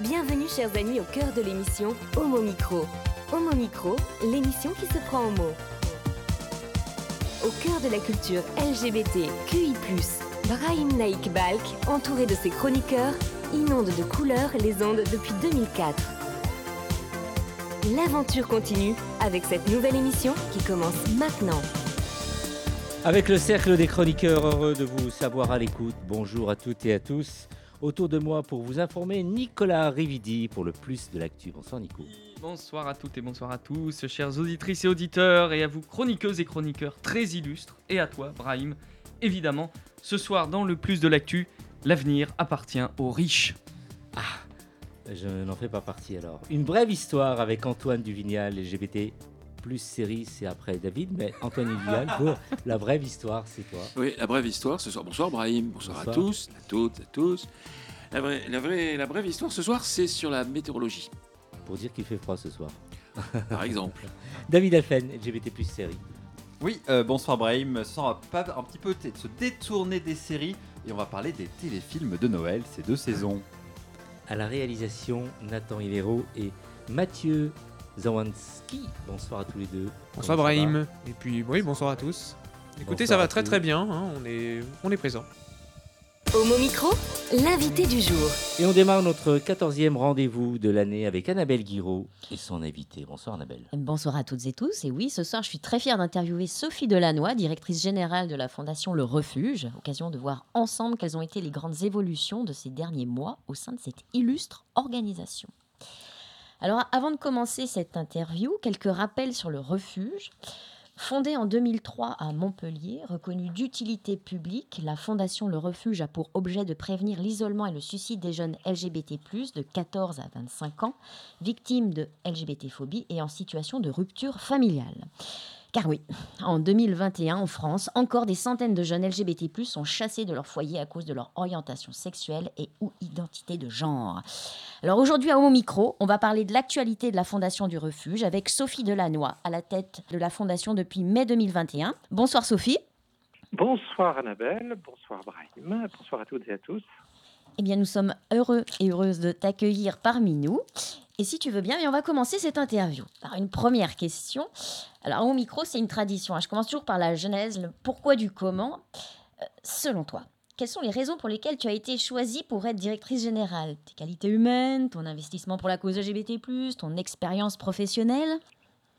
Bienvenue chers amis au cœur de l'émission Homo Micro. Homo Micro, l'émission qui se prend en mots. Au cœur de la culture LGBT, QI+, Brahim Naik Balk, entouré de ses chroniqueurs, inonde de couleurs les ondes depuis 2004. L'aventure continue avec cette nouvelle émission qui commence maintenant. Avec le cercle des chroniqueurs, heureux de vous savoir à l'écoute. Bonjour à toutes et à tous. Autour de moi pour vous informer, Nicolas Rividi pour le plus de l'actu. Bonsoir Nico. Bonsoir à toutes et bonsoir à tous, chères auditrices et auditeurs, et à vous chroniqueuses et chroniqueurs très illustres, et à toi, Brahim. Évidemment, ce soir dans le plus de l'actu, l'avenir appartient aux riches. Ah, je n'en fais pas partie alors. Une brève histoire avec Antoine Duvignal, LGBT plus série, c'est après David, mais Antoine Duvignal pour la brève histoire, c'est toi. Oui, la brève histoire ce soir. Bonsoir Brahim, bonsoir, à tous, à toutes, à tous. La, vraie, la, vraie, la brève histoire ce soir, c'est sur la météorologie. Pour dire qu'il fait froid ce soir. Par exemple. David Alphen, LGBT plus série. Oui, euh, bonsoir Brahim. Pas un petit peu se détourner des séries et on va parler des téléfilms de Noël, ces deux saisons. À la réalisation, Nathan Hivero et Mathieu Zawanski. Bonsoir à tous les deux. Bonsoir Brahim. Et puis, oui, bonsoir à tous. Écoutez, Bonsoir ça va très tous. très bien. hein, on, est, on est présent. Homo Micro, l'invité du jour. Et on démarre notre 14e rendez-vous de l'année avec Annabelle Guiraud et son invité. Bonsoir Annabelle. Bonsoir à toutes et tous. Et oui, ce soir, je suis très fière d'interviewer Sophie Delannoy, directrice générale de la Fondation Le Refuge. Occasion de voir ensemble quelles ont été les grandes évolutions de ces derniers mois au sein de cette illustre organisation. Alors, avant de commencer cette interview, quelques rappels sur le refuge. Fondée en 2003 à Montpellier, reconnue d'utilité publique, la Fondation Le Refuge a pour objet de prévenir l'isolement et le suicide des jeunes LGBT+, de 14 à 25 ans, victimes de LGBT-phobie et en situation de rupture familiale. Car oui, en 2021, en France, encore des centaines de jeunes LGBT+, sont chassés de leur foyer à cause de leur orientation sexuelle et ou identité de genre. Alors aujourd'hui, à Homo Micro, on va parler de l'actualité de la Fondation du Refuge avec Sophie Delannoy, à la tête de la Fondation depuis mai 2021. Bonsoir Sophie. Bonsoir Annabelle, bonsoir Brahim, bonsoir à toutes et à tous. Eh bien, nous sommes heureux et heureuses de t'accueillir parmi nous. Et si tu veux bien, on va commencer cette interview par une première question. Alors, au micro, c'est une tradition. hein. Je commence toujours par la genèse, le pourquoi du comment. Euh, selon toi, quelles sont les raisons pour lesquelles tu as été choisie pour être directrice générale? Tes qualités humaines, ton investissement pour la cause LGBT+, ton expérience professionnelle?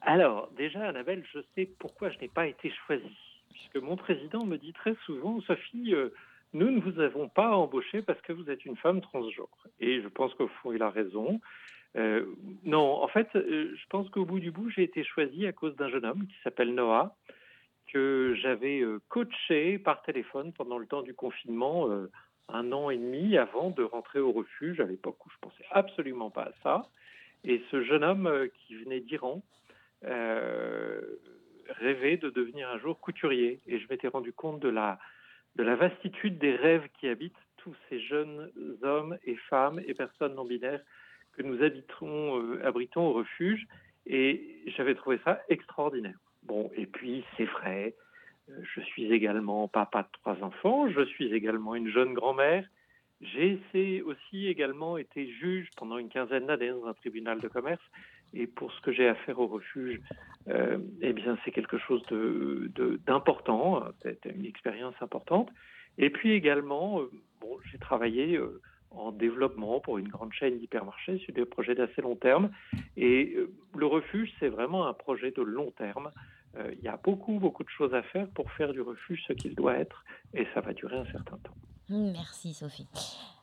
Alors, déjà Annabelle, je sais pourquoi je n'ai pas été choisie. Puisque mon président me dit très souvent, Sophie, euh, nous ne vous avons pas embauché parce que vous êtes une femme transgenre. Et je pense qu'au fond, il a raison. Euh, non, en fait, euh, je pense qu'au bout du bout, j'ai été choisie à cause d'un jeune homme qui s'appelle Noah, que j'avais euh, coaché par téléphone pendant le temps du confinement, un an et demi avant de rentrer au refuge, à l'époque où je pensais absolument pas à ça. Et ce jeune homme qui venait d'Iran rêvait de devenir un jour couturier. Et je m'étais rendu compte de la, de la vastitude des rêves qui habitent tous ces jeunes hommes et femmes et personnes non binaires que nous habitons, euh, abritons au refuge. Et j'avais trouvé ça extraordinaire. Bon, et puis c'est vrai, euh, je suis également papa de trois enfants, je suis également une jeune grand-mère. J'ai aussi également été juge pendant une quinzaine d'années dans un tribunal de commerce. Et pour ce que j'ai à faire au refuge, euh, eh bien, c'est quelque chose d'important. C'était une expérience importante. Et puis également, euh, bon, j'ai travaillé euh, en développement pour une grande chaîne d'hypermarchés sur des projets d'assez long terme. Et le refuge, c'est vraiment un projet de long terme. Il y a beaucoup, beaucoup de choses à faire pour faire du refuge ce qu'il doit être. Et ça va durer un certain temps. Merci Sophie.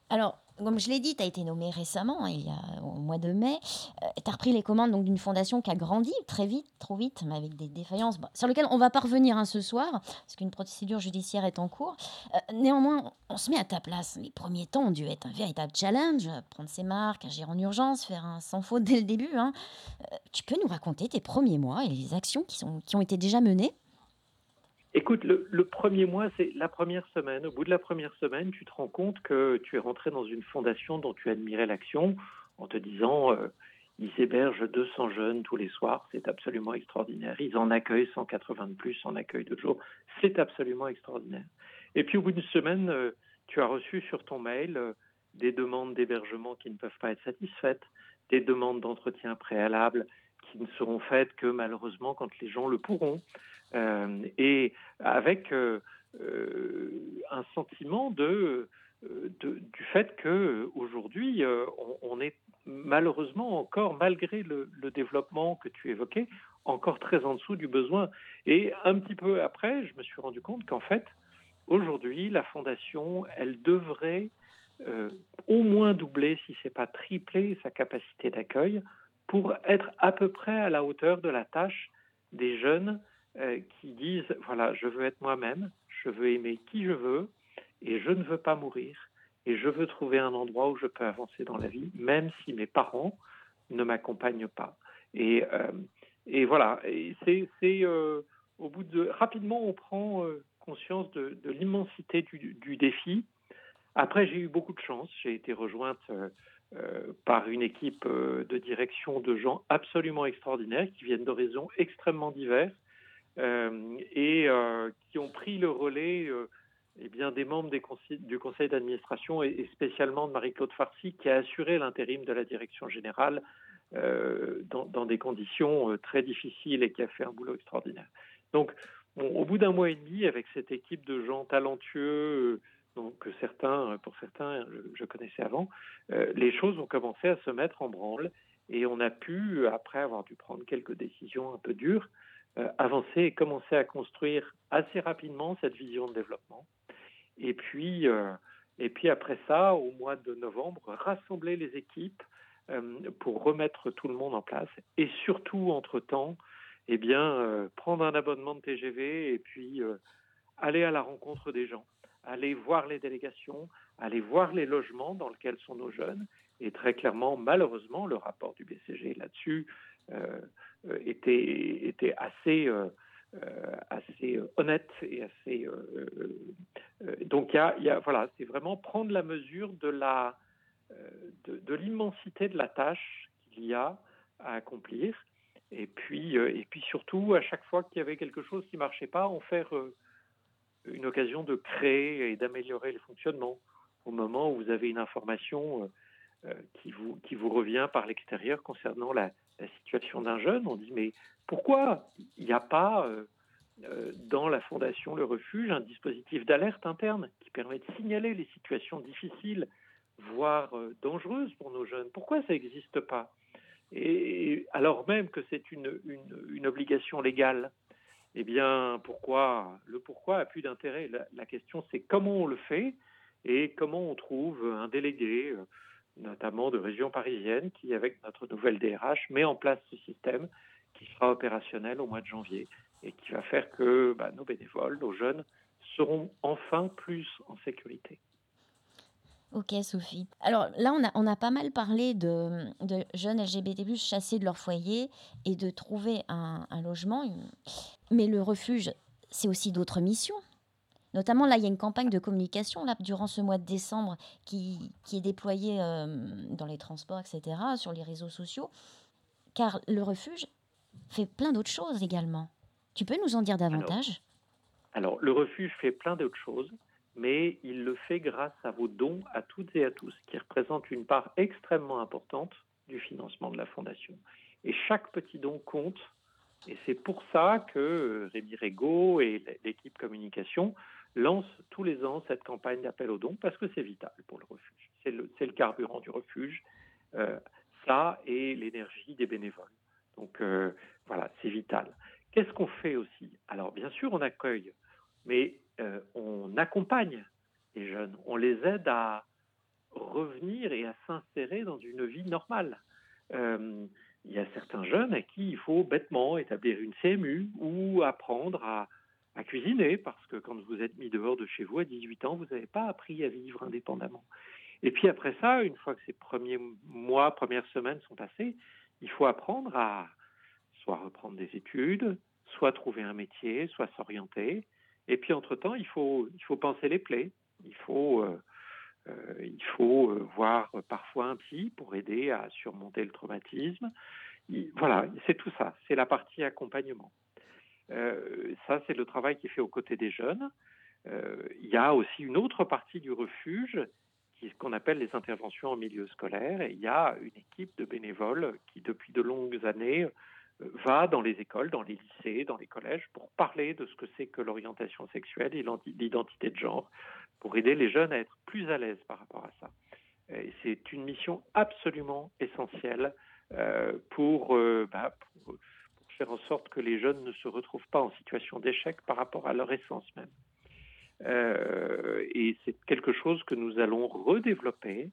Alors, comme je l'ai dit, tu as été nommée récemment, hein, il y a, au mois de mai. tu as repris les commandes d'une fondation qui a grandi très vite, trop vite, mais avec des défaillances sur lesquelles on va pas revenir hein, ce soir, parce qu'une procédure judiciaire est en cours. Euh, néanmoins, on se met à ta place. Les premiers temps ont dû être un véritable challenge, prendre ses marques, agir en urgence, faire un sans faute dès le début. hein. Euh, tu peux nous raconter tes premiers mois et les actions qui ont été déjà menées? Écoute, le, premier mois, c'est la première semaine. Au bout de la première semaine, tu te rends compte que tu es rentré dans une fondation dont tu admirais l'action en te disant euh, ils hébergent 200 jeunes tous les soirs, c'est absolument extraordinaire. Ils en accueillent 180 de plus en accueil de jour, c'est absolument extraordinaire. Et puis au bout d'une semaine, euh, tu as reçu sur ton mail euh, des demandes d'hébergement qui ne peuvent pas être satisfaites, des demandes d'entretien préalable qui ne seront faites que malheureusement quand les gens le pourront, et avec euh, euh, un sentiment de, du fait que aujourd'hui on, est malheureusement encore, malgré le, développement que tu évoquais, encore très en dessous du besoin. Et un petit peu après, je me suis rendu compte qu'en fait, aujourd'hui, la fondation, elle devrait euh, au moins doubler, si ce n'est pas tripler, sa capacité d'accueil pour être à peu près à la hauteur de la tâche des jeunes euh, qui disent, voilà, je veux être moi-même, je veux aimer qui je veux, et je ne veux pas mourir, et je veux trouver un endroit où je peux avancer dans la vie, même si mes parents ne m'accompagnent pas. Et, euh, et voilà, c'est euh, au bout de rapidement on prend conscience de, l'immensité du, défi. Après, j'ai eu beaucoup de chance. J'ai été rejointe par une équipe de direction de gens absolument extraordinaires qui viennent d'horizons extrêmement divers et qui ont pris le relais eh bien, des membres du conseil d'administration et, spécialement de Marie-Claude Farcy qui a assuré l'intérim de la direction générale euh, dans, des conditions euh, très difficiles et qui a fait un boulot extraordinaire. Donc, au bout d'un mois et demi, avec cette équipe de gens talentueux, euh, donc certains, pour certains, je, connaissais avant, euh, les choses ont commencé à se mettre en branle et on a pu, après avoir dû prendre quelques décisions un peu dures, euh, avancer et commencer à construire assez rapidement cette vision de développement. Et puis, euh, et puis après ça, au mois de novembre, rassembler les équipes euh, pour remettre tout le monde en place et surtout, entre-temps, eh bien, euh, prendre un abonnement de TGV et puis euh, aller à la rencontre des gens, aller voir les délégations, aller voir les logements dans lesquels sont nos jeunes. Et très clairement, malheureusement, le rapport du BCG là-dessus euh, était, était assez, euh, assez honnête et assez. Euh, donc, y a, y a, voilà, c'est vraiment prendre la mesure de la de, l'immensité de la tâche qu'il y a à accomplir. Et puis, euh, et puis surtout, à chaque fois qu'il y avait quelque chose qui ne marchait pas, en faire euh, une occasion de créer et d'améliorer le fonctionnement. Au moment où vous avez une information euh, qui, vous, qui vous revient par l'extérieur concernant la, la situation d'un jeune, on dit mais pourquoi il n'y a pas dans la Fondation Le Refuge un dispositif d'alerte interne qui permet de signaler les situations difficiles voire dangereuse pour nos jeunes? Pourquoi ça n'existe pas? Et alors même que c'est une, obligation légale, eh bien, pourquoi Le pourquoi a plus d'intérêt? La, question, c'est comment on le fait et comment on trouve un délégué, notamment de région parisienne, qui, avec notre nouvelle DRH, met en place ce système qui sera opérationnel au mois de janvier et qui va faire que bah, nos bénévoles, nos jeunes, seront enfin plus en sécurité. Ok, Sophie. Alors là, on a, on a pas mal parlé de, de jeunes LGBT, chassés de leur foyer et de trouver un, un logement. Mais le refuge, c'est aussi d'autres missions. Notamment, là, il y a une campagne de communication là, durant ce mois de décembre qui, qui est déployée euh, dans les transports, etc., sur les réseaux sociaux. Car le refuge fait plein d'autres choses également. Tu peux nous en dire davantage? alors, alors, le refuge fait plein d'autres choses mais il le fait grâce à vos dons à toutes et à tous, qui représentent une part extrêmement importante du financement de la Fondation. Et chaque petit don compte, et c'est pour ça que Rémi Régaud et l'équipe communication lancent tous les ans cette campagne d'appel aux dons, parce que c'est vital pour le refuge. C'est le, carburant du refuge, euh, ça et l'énergie des bénévoles. Donc euh, voilà, c'est vital. Qu'est-ce qu'on fait aussi? Alors bien sûr, on accueille, mais euh, on accompagne les jeunes, on les aide à revenir et à s'insérer dans une vie normale. Il y a certains jeunes à qui il faut bêtement établir une CMU ou apprendre à, à, cuisiner, parce que quand vous êtes mis dehors de chez vous à 18 ans, vous n'avez pas appris à vivre indépendamment. Et puis après ça, une fois que ces premiers mois, premières semaines sont passées, il faut apprendre à soit reprendre des études, soit trouver un métier, soit s'orienter. Et puis, entre-temps, il faut, il faut penser les plaies. Il faut, euh, euh, il faut euh, voir parfois un psy pour aider à surmonter le traumatisme. Il, voilà, c'est tout ça. C'est la partie accompagnement. Euh, ça, c'est le travail qui est fait aux côtés des jeunes. il y a aussi une autre partie du refuge ce qu'on appelle les interventions en milieu scolaire. Il y a une équipe de bénévoles qui, depuis de longues années, va dans les écoles, dans les lycées, dans les collèges, pour parler de ce que c'est que l'orientation sexuelle et l'identité de genre, pour aider les jeunes à être plus à l'aise par rapport à ça. C'est une mission absolument essentielle euh, pour, euh, bah, pour, faire en sorte que les jeunes ne se retrouvent pas en situation d'échec par rapport à leur essence même. Euh, et c'est quelque chose que nous allons redévelopper.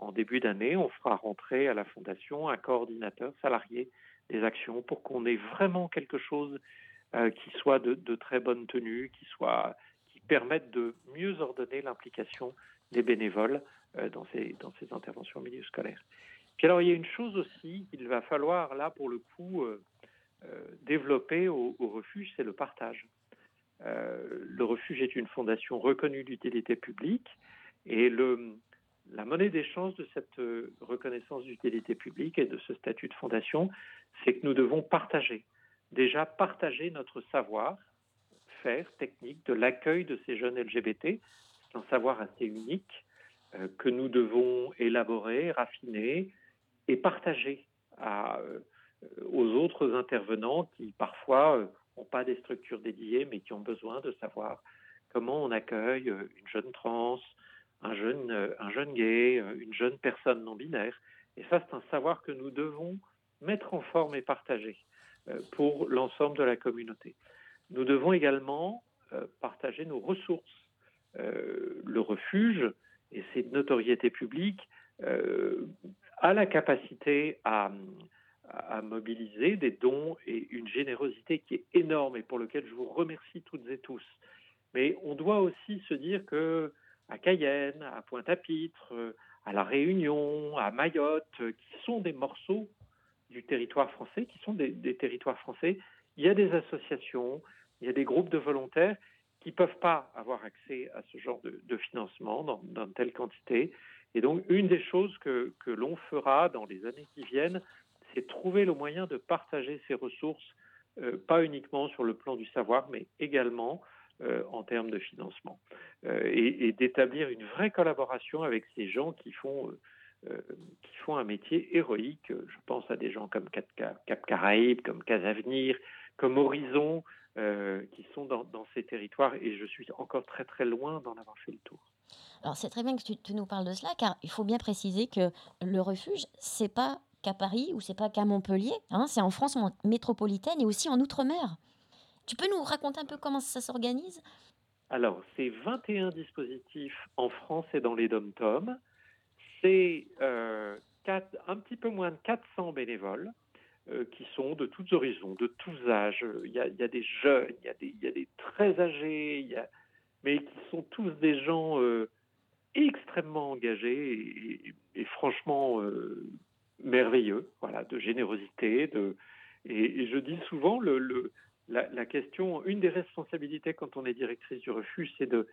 en début d'année, on fera rentrer à la Fondation un coordinateur salarié des actions pour qu'on ait vraiment quelque chose qui soit de, de, très bonne tenue, qui, soit, qui permette de mieux ordonner l'implication des bénévoles dans, ces, dans ces interventions au milieu scolaire. Alors, il y a une chose aussi qu'il va falloir, là, pour le coup, euh, euh, développer au, refuge, c'est le partage. Euh, le refuge est une fondation reconnue d'utilité publique et la monnaie d'échange de cette reconnaissance d'utilité publique et de ce statut de fondation, c'est que nous devons partager. Déjà, partager notre savoir, faire technique de l'accueil de ces jeunes LGBT. C'est un savoir assez unique que nous devons élaborer, raffiner, et partager à, euh, aux autres intervenants qui parfois n'ont euh, pas des structures dédiées, mais qui ont besoin de savoir comment on accueille euh, une jeune trans, un jeune, un jeune gay, une jeune personne non binaire. Et ça, c'est un savoir que nous devons mettre en forme et partager pour l'ensemble de la communauté. Nous devons également partager nos ressources. le refuge et ses notoriétés publiques a la capacité à, mobiliser des dons et une générosité qui est énorme et pour lequel je vous remercie toutes et tous. Mais on doit aussi se dire que à Cayenne, à Pointe-à-Pitre, à La Réunion, à Mayotte, qui sont des morceaux du territoire français, qui sont des, territoires français, il y a des associations, il y a des groupes de volontaires qui ne peuvent pas avoir accès à ce genre de, financement dans, dans telle quantité. Et donc, une des choses que, l'on fera dans les années qui viennent, c'est trouver le moyen de partager ces ressources, euh, pas uniquement sur le plan du savoir, mais également euh, en termes de financement, euh, et, d'établir une vraie collaboration avec ces gens qui font, qui font un métier héroïque. Je pense à des gens comme Cap, Cap Caraïbes, comme Casavenir, comme Horizon, qui sont dans, dans ces territoires, et je suis encore très très loin d'en avoir fait le tour. Alors c'est très bien que tu, nous parles de cela, car il faut bien préciser que le refuge, c'est pas qu'à Paris ou c'est pas qu'à Montpellier, hein, c'est en France métropolitaine et aussi en Outre-mer. Tu peux nous raconter un peu comment ça s'organise? Alors, c'est 21 dispositifs en France et dans les dom-toms. C'est euh, un petit peu moins de 400 bénévoles euh, qui sont de tous horizons, de tous âges. Il y a, des jeunes, il y a des, il y a des très âgés, il y a, mais qui sont tous des gens euh, extrêmement engagés et, franchement euh, merveilleux, voilà, de générosité. Et, je dis souvent, la, question, une des responsabilités quand on est directrice du refuge, c'est de,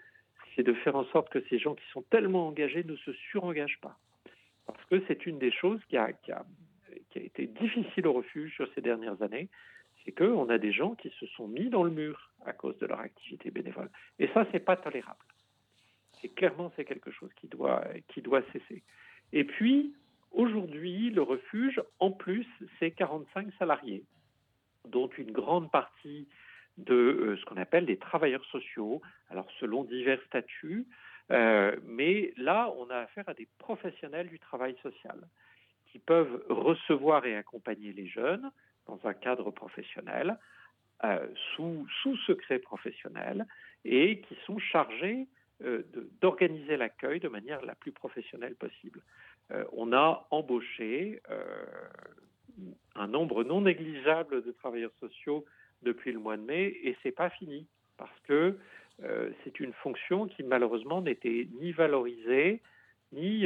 faire en sorte que ces gens qui sont tellement engagés ne se surengagent pas. Parce que c'est une des choses qui a, qui a, qui a été difficile au refuge sur ces dernières années, c'est qu'on a des gens qui se sont mis dans le mur à cause de leur activité bénévole. Et ça, c'est pas tolérable. Et clairement, c'est quelque chose qui doit, qui doit cesser. Et puis, aujourd'hui, le refuge, en plus, c'est 45 salariés, dont une grande partie de euh, ce qu'on appelle des travailleurs sociaux, alors selon divers statuts, euh, mais là, on a affaire à des professionnels du travail social qui peuvent recevoir et accompagner les jeunes dans un cadre professionnel, euh, sous, secret professionnel, et qui sont chargés euh, d'organiser l'accueil de manière la plus professionnelle possible. Euh, on a embauché un nombre non négligeable de travailleurs sociaux depuis le mois de mai, et c'est pas fini, parce que c'est une fonction qui malheureusement n'était ni valorisée, ni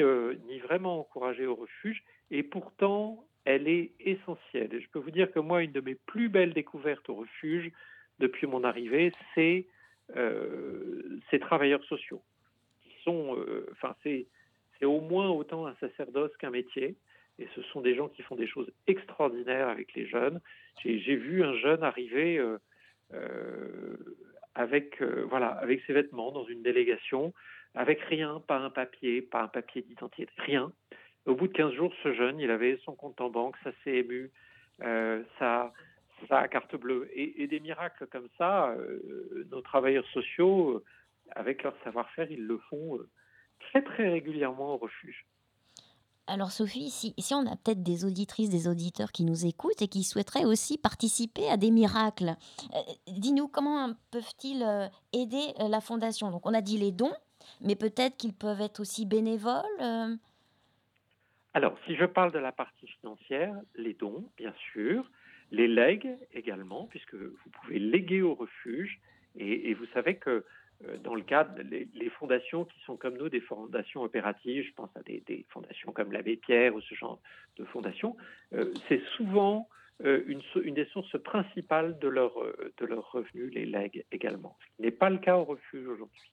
vraiment encouragée au refuge, et pourtant elle est essentielle. Et je peux vous dire que moi, une de mes plus belles découvertes au refuge depuis mon arrivée, c'est euh, ces travailleurs sociaux. Qui sont, euh, c'est au moins autant un sacerdoce qu'un métier. Et ce sont des gens qui font des choses extraordinaires avec les jeunes. J'ai, vu un jeune arriver euh, avec, voilà, avec ses vêtements dans une délégation, avec rien, pas un papier, pas un papier d'identité, rien. Au bout de 15 jours, ce jeune, il avait son compte en banque, sa CMU, sa, sa carte bleue. Et, des miracles comme ça, nos travailleurs sociaux, avec leur savoir-faire, ils le font très très régulièrement au refuge. Alors Sophie, si, on a peut-être des auditrices, des auditeurs qui nous écoutent et qui souhaiteraient aussi participer à des miracles, euh, dis-nous comment peuvent-ils euh, aider euh, la fondation? Donc on a dit les dons, mais peut-être qu'ils peuvent être aussi bénévoles Alors si je parle de la partie financière, les dons, bien sûr, les legs également, puisque vous pouvez léguer au refuge, et vous savez que euh, dans le cadre, les, les, fondations qui sont comme nous des fondations opératives, je pense à des, fondations comme l'Abbé Pierre ou ce genre de fondations, euh, c'est souvent euh, une, des sources principales de leurs de leur revenus, les legs également, ce qui n'est pas le cas au refuge aujourd'hui.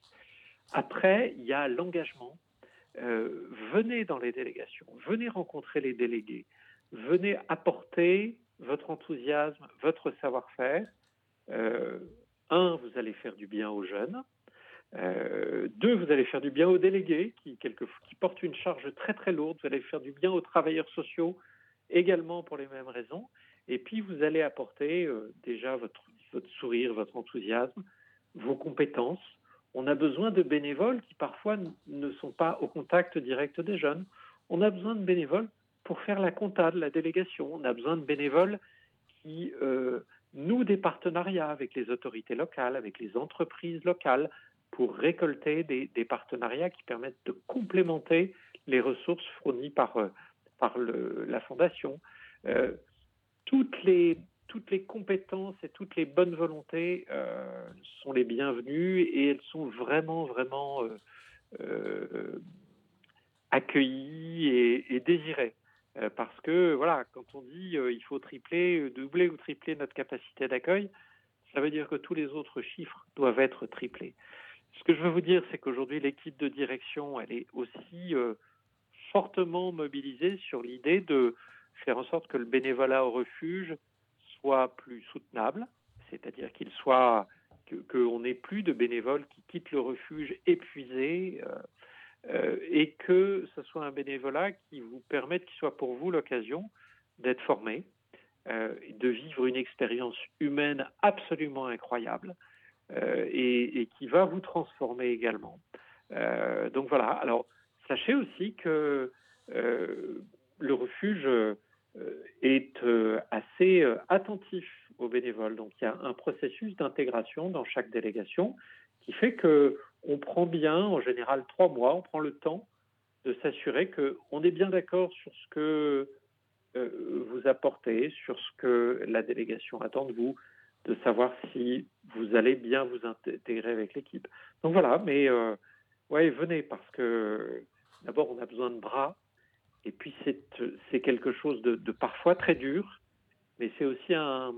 Après, il y a l'engagement. Venez dans les délégations, venez rencontrer les délégués, venez apporter votre enthousiasme, votre savoir-faire. un, vous allez faire du bien aux jeunes, euh, deux, vous allez faire du bien aux délégués qui, portent une charge très très lourde. Vous allez faire du bien aux travailleurs sociaux également pour les mêmes raisons. Et puis vous allez apporter euh, déjà votre sourire, votre enthousiasme, vos compétences. On a besoin de bénévoles qui parfois ne sont pas au contact direct des jeunes. On a besoin de bénévoles pour faire la compta de la délégation. On a besoin de bénévoles qui euh, nouent des partenariats avec les autorités locales, avec les entreprises locales, pour récolter des, partenariats qui permettent de complémenter les ressources fournies par, euh, la Fondation. Euh, toutes, les, toutes les compétences et toutes les bonnes volontés euh, sont les bienvenues et elles sont vraiment, vraiment accueillies et, désirées. parce que, voilà, quand on dit il faut tripler, doubler ou tripler notre capacité d'accueil, ça veut dire que tous les autres chiffres doivent être triplés. Ce que je veux vous dire, c'est qu'aujourd'hui, l'équipe de direction, elle est aussi euh, fortement mobilisée sur l'idée de faire en sorte que le bénévolat au refuge soit plus soutenable, c'est-à-dire qu'il soit qu'on n'ait plus de bénévoles qui quittent le refuge épuisés euh, euh, et que ce soit un bénévolat qui vous permette, qui soit pour vous l'occasion d'être formé, de vivre une expérience humaine absolument incroyable euh, et, qui va vous transformer également. Euh, donc voilà, alors sachez aussi que euh, le refuge est assez attentif aux bénévoles. Donc il y a un processus d'intégration dans chaque délégation qui fait que on prend bien, en général trois mois, on prend le temps de s'assurer qu'on est bien d'accord sur ce que vous apportez, sur ce que la délégation attend de vous, de savoir si vous allez bien vous intégrer avec l'équipe. Donc voilà, mais euh, ouais, venez parce que d'abord on a besoin de bras et puis c'est quelque chose de, parfois très dur, mais c'est aussi un,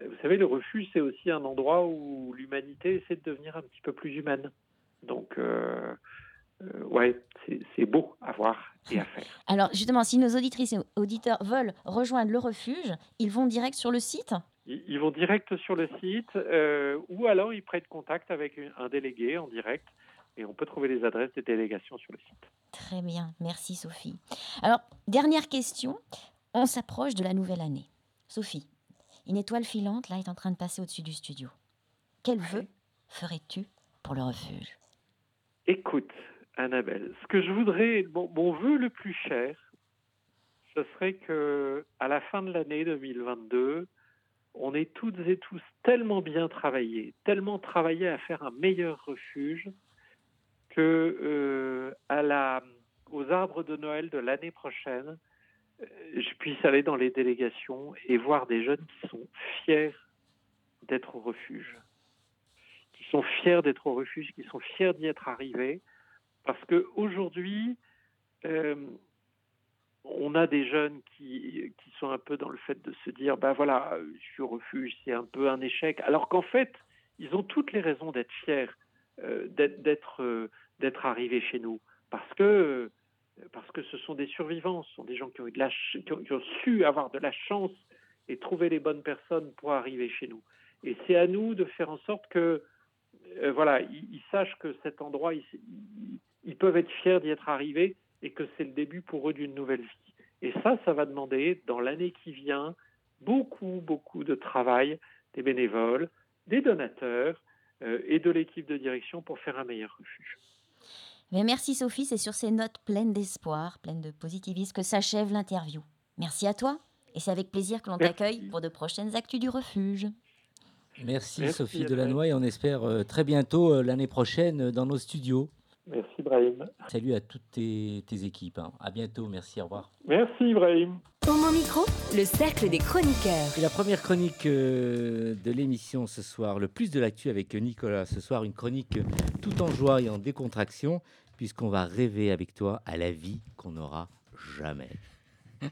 vous savez, le refuge c'est aussi un endroit où l'humanité essaie de devenir un petit peu plus humaine. Donc euh, euh, ouais, c'est beau à voir et à faire. Alors justement, si nos auditrices et auditeurs veulent rejoindre le refuge, ils vont direct sur le site? Ils vont direct sur le site euh, ou alors ils prennent contact avec un délégué en direct et on peut trouver les adresses des délégations sur le site. Très bien, merci Sophie. Alors, dernière question, on s'approche de la nouvelle année. Sophie, une étoile filante là est en train de passer au-dessus du studio. Quel vœu ferais-tu pour le refuge? Écoute, Annabelle, ce que je voudrais, mon, mon vœu le plus cher, ce serait que à la fin de l'année 2022, on est toutes et tous tellement bien travaillés, tellement travaillés à faire un meilleur refuge que euh, à la, aux arbres de Noël de l'année prochaine, euh, je puisse aller dans les délégations et voir des jeunes qui sont fiers d'être au refuge, qui sont fiers d'être au refuge, qui sont fiers d'y être arrivés, parce que aujourd'hui, euh, on a des jeunes qui, qui sont un peu dans le fait de se dire, ben voilà, je suis au refuge, c'est un peu un échec, alors qu'en fait, ils ont toutes les raisons d'être fiers, d'être d'être arrivés chez nous, parce que parce que ce sont des survivants, ce sont des gens qui ont, de la qui ont, su avoir de la chance et trouver les bonnes personnes pour arriver chez nous. Et c'est à nous de faire en sorte que euh, voilà, ils, sachent que cet endroit, ils- ils peuvent être fiers d'y être arrivés et que c'est le début pour eux d'une nouvelle vie. Et ça, ça va demander, dans l'année qui vient, beaucoup, beaucoup de travail des bénévoles, des donateurs euh, et de l'équipe de direction pour faire un meilleur refuge. Mais merci Sophie, c'est sur ces notes pleines d'espoir, pleines de positivisme que s'achève l'interview. Merci à toi et c'est avec plaisir que l'on t'accueille pour de prochaines actus du refuge. Merci, Merci, Sophie. Delannoy et on espère euh, très bientôt euh, l'année prochaine euh, dans nos studios. Merci, Brahim. Salut à toutes tes, tes équipes. hein. À bientôt, merci, au revoir. Merci, Brahim. Homo Micro, le cercle des chroniqueurs. Et la première chronique euh, de l'émission ce soir, le plus de l'actu avec Nicolas. Ce soir, une chronique tout en joie et en décontraction, puisqu'on va rêver avec toi à la vie qu'on n'aura jamais.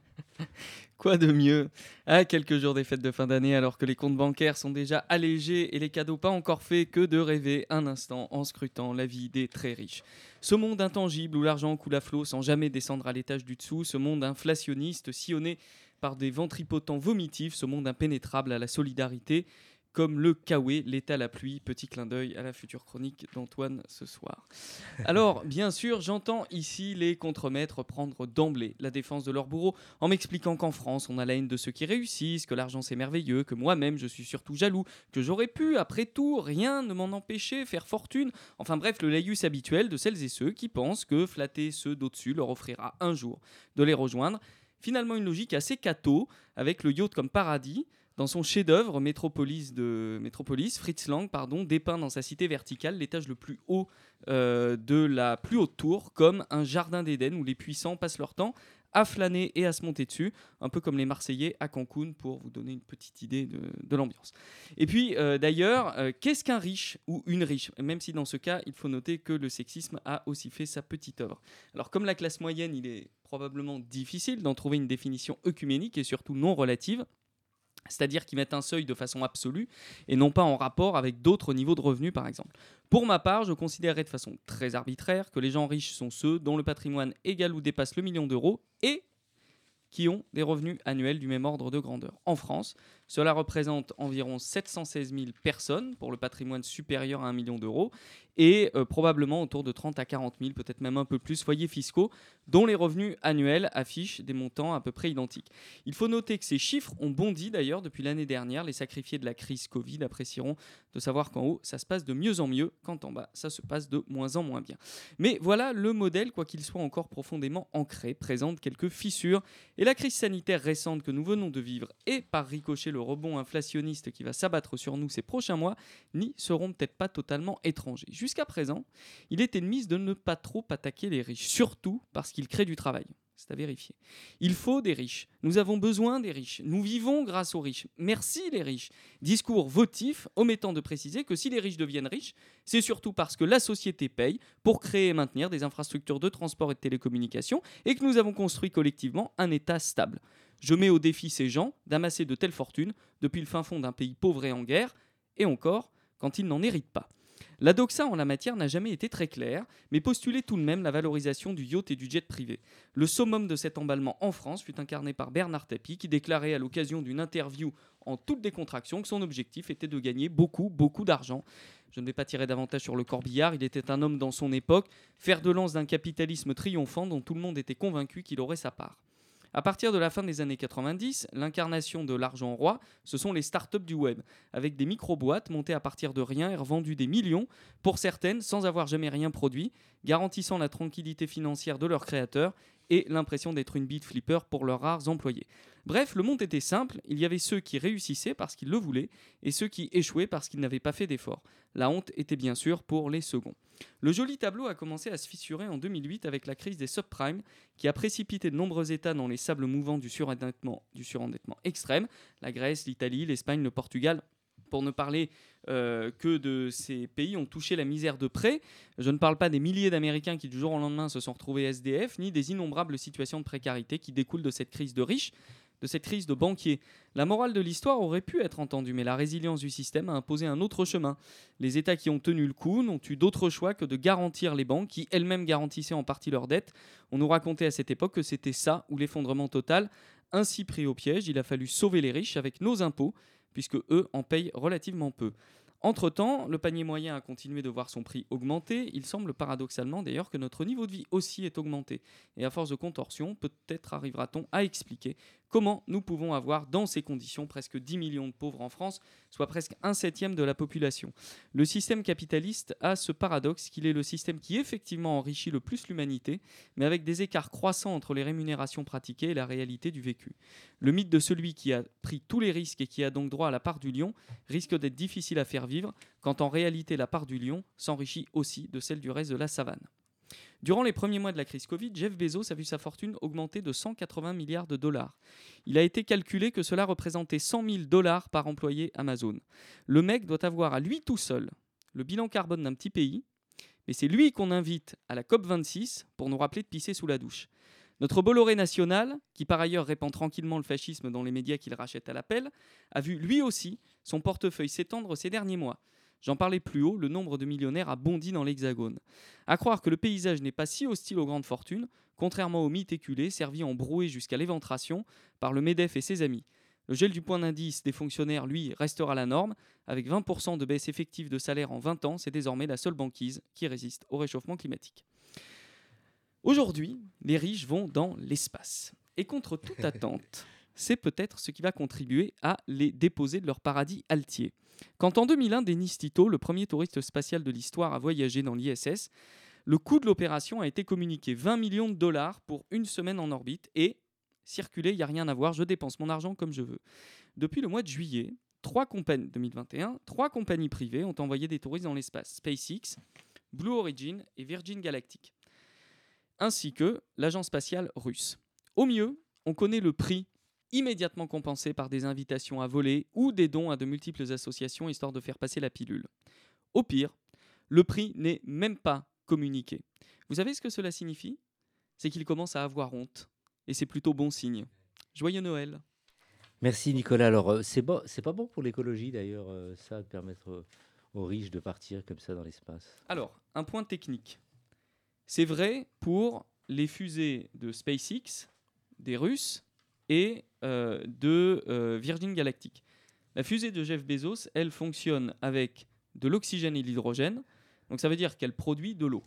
Quoi de mieux À quelques jours des fêtes de fin d'année, alors que les comptes bancaires sont déjà allégés et les cadeaux pas encore faits, que de rêver un instant en scrutant la vie des très riches. Ce monde intangible où l'argent coule à flot sans jamais descendre à l'étage du dessous, ce monde inflationniste sillonné par des ventripotents vomitifs, ce monde impénétrable à la solidarité, comme le Kawe, l'état la pluie. Petit clin d'œil à la future chronique d'Antoine ce soir. Alors, bien sûr, j'entends ici les contremaîtres prendre d'emblée la défense de leur bourreau en m'expliquant qu'en France, on a la haine de ceux qui réussissent, que l'argent c'est merveilleux, que moi-même je suis surtout jaloux, que j'aurais pu, après tout, rien ne m'en empêcher, faire fortune. Enfin bref, le laïus habituel de celles et ceux qui pensent que flatter ceux d'au-dessus leur offrira un jour de les rejoindre. Finalement, une logique assez cato, avec le yacht comme paradis. Dans son chef-d'œuvre, Métropolis, Fritz Lang pardon, dépeint dans sa cité verticale l'étage le plus haut euh, de la plus haute tour comme un jardin d'Éden où les puissants passent leur temps à flâner et à se monter dessus, un peu comme les Marseillais à Cancun pour vous donner une petite idée de, de l'ambiance. Et puis euh, d'ailleurs, euh, qu'est-ce qu'un riche ou une riche? Même si dans ce cas, il faut noter que le sexisme a aussi fait sa petite œuvre. Alors comme la classe moyenne, il est probablement difficile d'en trouver une définition œcuménique et surtout non relative. C'est-à-dire qu'ils mettent un seuil de façon absolue et non pas en rapport avec d'autres niveaux de revenus, par exemple. Pour ma part, je considérerais de façon très arbitraire que les gens riches sont ceux dont le patrimoine égale ou dépasse le million d'euros et qui ont des revenus annuels du même ordre de grandeur. En France, cela représente environ 716 000 personnes pour le patrimoine supérieur à 1 million d'euros et euh, probablement autour de 30 à 40 000, peut-être même un peu plus, foyers fiscaux dont les revenus annuels affichent des montants à peu près identiques. Il faut noter que ces chiffres ont bondi d'ailleurs depuis l'année dernière. Les sacrifiés de la crise Covid apprécieront de savoir qu'en haut, ça se passe de mieux en mieux, quand en bas, ça se passe de moins en moins bien. Mais voilà, le modèle, quoi qu'il soit encore profondément ancré, présente quelques fissures. Et la crise sanitaire récente que nous venons de vivre et par ricochet le rebond inflationniste qui va s'abattre sur nous ces prochains mois n'y seront peut-être pas totalement étrangers. Jusqu'à présent, il était de mise de ne pas trop attaquer les riches, surtout parce qu'ils créent du travail. C'est à vérifier. Il faut des riches. Nous avons besoin des riches. Nous vivons grâce aux riches. Merci les riches. Discours votif omettant de préciser que si les riches deviennent riches, c'est surtout parce que la société paye pour créer et maintenir des infrastructures de transport et de télécommunications et que nous avons construit collectivement un État stable. Je mets au défi ces gens d'amasser de telles fortunes depuis le fin fond d'un pays pauvre et en guerre, et encore quand ils n'en héritent pas. La doxa en la matière n'a jamais été très claire, mais postulait tout de même la valorisation du yacht et du jet privé. Le summum de cet emballement en France fut incarné par Bernard Tapie, qui déclarait à l'occasion d'une interview en toute décontraction que son objectif était de gagner beaucoup, beaucoup d'argent. Je ne vais pas tirer davantage sur le corbillard, il était un homme dans son époque, fer de lance d'un capitalisme triomphant dont tout le monde était convaincu qu'il aurait sa part. À partir de la fin des années 90, l'incarnation de l'argent roi, ce sont les startups du web, avec des micro-boîtes montées à partir de rien et revendues des millions, pour certaines sans avoir jamais rien produit, garantissant la tranquillité financière de leurs créateurs et l'impression d'être une bite flipper pour leurs rares employés. Bref, le monde était simple, il y avait ceux qui réussissaient parce qu'ils le voulaient et ceux qui échouaient parce qu'ils n'avaient pas fait d'efforts. La honte était bien sûr pour les seconds. Le joli tableau a commencé à se fissurer en 2008 avec la crise des subprimes qui a précipité de nombreux États dans les sables mouvants du surendettement, du surendettement extrême, la Grèce, l'Italie, l'Espagne, le Portugal, pour ne parler euh, que de ces pays ont touché la misère de près. Je ne parle pas des milliers d'Américains qui du jour au lendemain se sont retrouvés SDF, ni des innombrables situations de précarité qui découlent de cette crise de riches, de cette crise de banquiers. La morale de l'histoire aurait pu être entendue, mais la résilience du système a imposé un autre chemin. Les États qui ont tenu le coup n'ont eu d'autre choix que de garantir les banques, qui elles-mêmes garantissaient en partie leurs dettes. On nous racontait à cette époque que c'était ça ou l'effondrement total. Ainsi pris au piège, il a fallu sauver les riches avec nos impôts, puisque eux en payent relativement peu. Entre-temps, le panier moyen a continué de voir son prix augmenter. Il semble paradoxalement d'ailleurs que notre niveau de vie aussi est augmenté. Et à force de contorsion, peut-être arrivera-t-on à expliquer comment nous pouvons avoir dans ces conditions presque 10 millions de pauvres en France, soit presque un septième de la population. Le système capitaliste a ce paradoxe qu'il est le système qui effectivement enrichit le plus l'humanité, mais avec des écarts croissants entre les rémunérations pratiquées et la réalité du vécu. Le mythe de celui qui a pris tous les risques et qui a donc droit à la part du lion risque d'être difficile à faire vivre, quand en réalité la part du lion s'enrichit aussi de celle du reste de la savane. Durant les premiers mois de la crise Covid, Jeff Bezos a vu sa fortune augmenter de 180 milliards de dollars. Il a été calculé que cela représentait 100 000 dollars par employé Amazon. Le mec doit avoir à lui tout seul le bilan carbone d'un petit pays, mais c'est lui qu'on invite à la COP26 pour nous rappeler de pisser sous la douche. Notre Bolloré national, qui par ailleurs répand tranquillement le fascisme dans les médias qu'il rachète à l'appel, a vu lui aussi son portefeuille s'étendre ces derniers mois. J'en parlais plus haut, le nombre de millionnaires a bondi dans l'Hexagone. À croire que le paysage n'est pas si hostile aux grandes fortunes, contrairement au mythe éculé servi en broué jusqu'à l'éventration par le MEDEF et ses amis. Le gel du point d'indice des fonctionnaires, lui, restera la norme. Avec 20% de baisse effective de salaire en 20 ans, c'est désormais la seule banquise qui résiste au réchauffement climatique. Aujourd'hui, les riches vont dans l'espace. Et contre toute attente, c'est peut-être ce qui va contribuer à les déposer de leur paradis altier. Quand en 2001, Denis Tito, le premier touriste spatial de l'histoire, a voyagé dans l'ISS, le coût de l'opération a été communiqué 20 millions de dollars pour une semaine en orbite et circuler, il n'y a rien à voir, je dépense mon argent comme je veux. Depuis le mois de juillet, trois compagnies 2021, trois compagnies privées ont envoyé des touristes dans l'espace SpaceX, Blue Origin et Virgin Galactic, ainsi que l'agence spatiale russe. Au mieux, on connaît le prix immédiatement compensé par des invitations à voler ou des dons à de multiples associations histoire de faire passer la pilule. Au pire, le prix n'est même pas communiqué. Vous savez ce que cela signifie? C'est qu'il commence à avoir honte. Et c'est plutôt bon signe. Joyeux Noël Merci Nicolas. Alors, euh, c'est bon, c'est pas bon pour l'écologie d'ailleurs, euh, ça, de permettre aux riches de partir comme ça dans l'espace. Alors, un point technique. C'est vrai pour les fusées de SpaceX, des Russes, et euh, de euh, Virgin Galactic. La fusée de Jeff Bezos, elle fonctionne avec de l'oxygène et de l'hydrogène. Donc ça veut dire qu'elle produit de l'eau.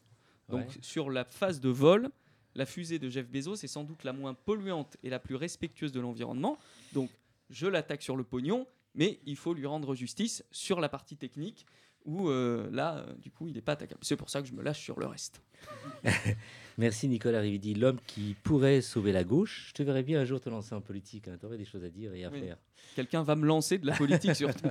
Donc Ouais. sur la phase de vol, la fusée de Jeff Bezos est sans doute la moins polluante et la plus respectueuse de l'environnement. Donc je l'attaque sur le pognon, mais il faut lui rendre justice sur la partie technique où euh, là, euh, du coup, il n'est pas attaquable. C'est pour ça que je me lâche sur le reste. Merci Nicolas Rividi, l'homme qui pourrait sauver la gauche. Je te verrais bien un jour te lancer en politique. tu aurais des choses à dire et à Oui. faire. Quelqu'un va me lancer de la politique surtout.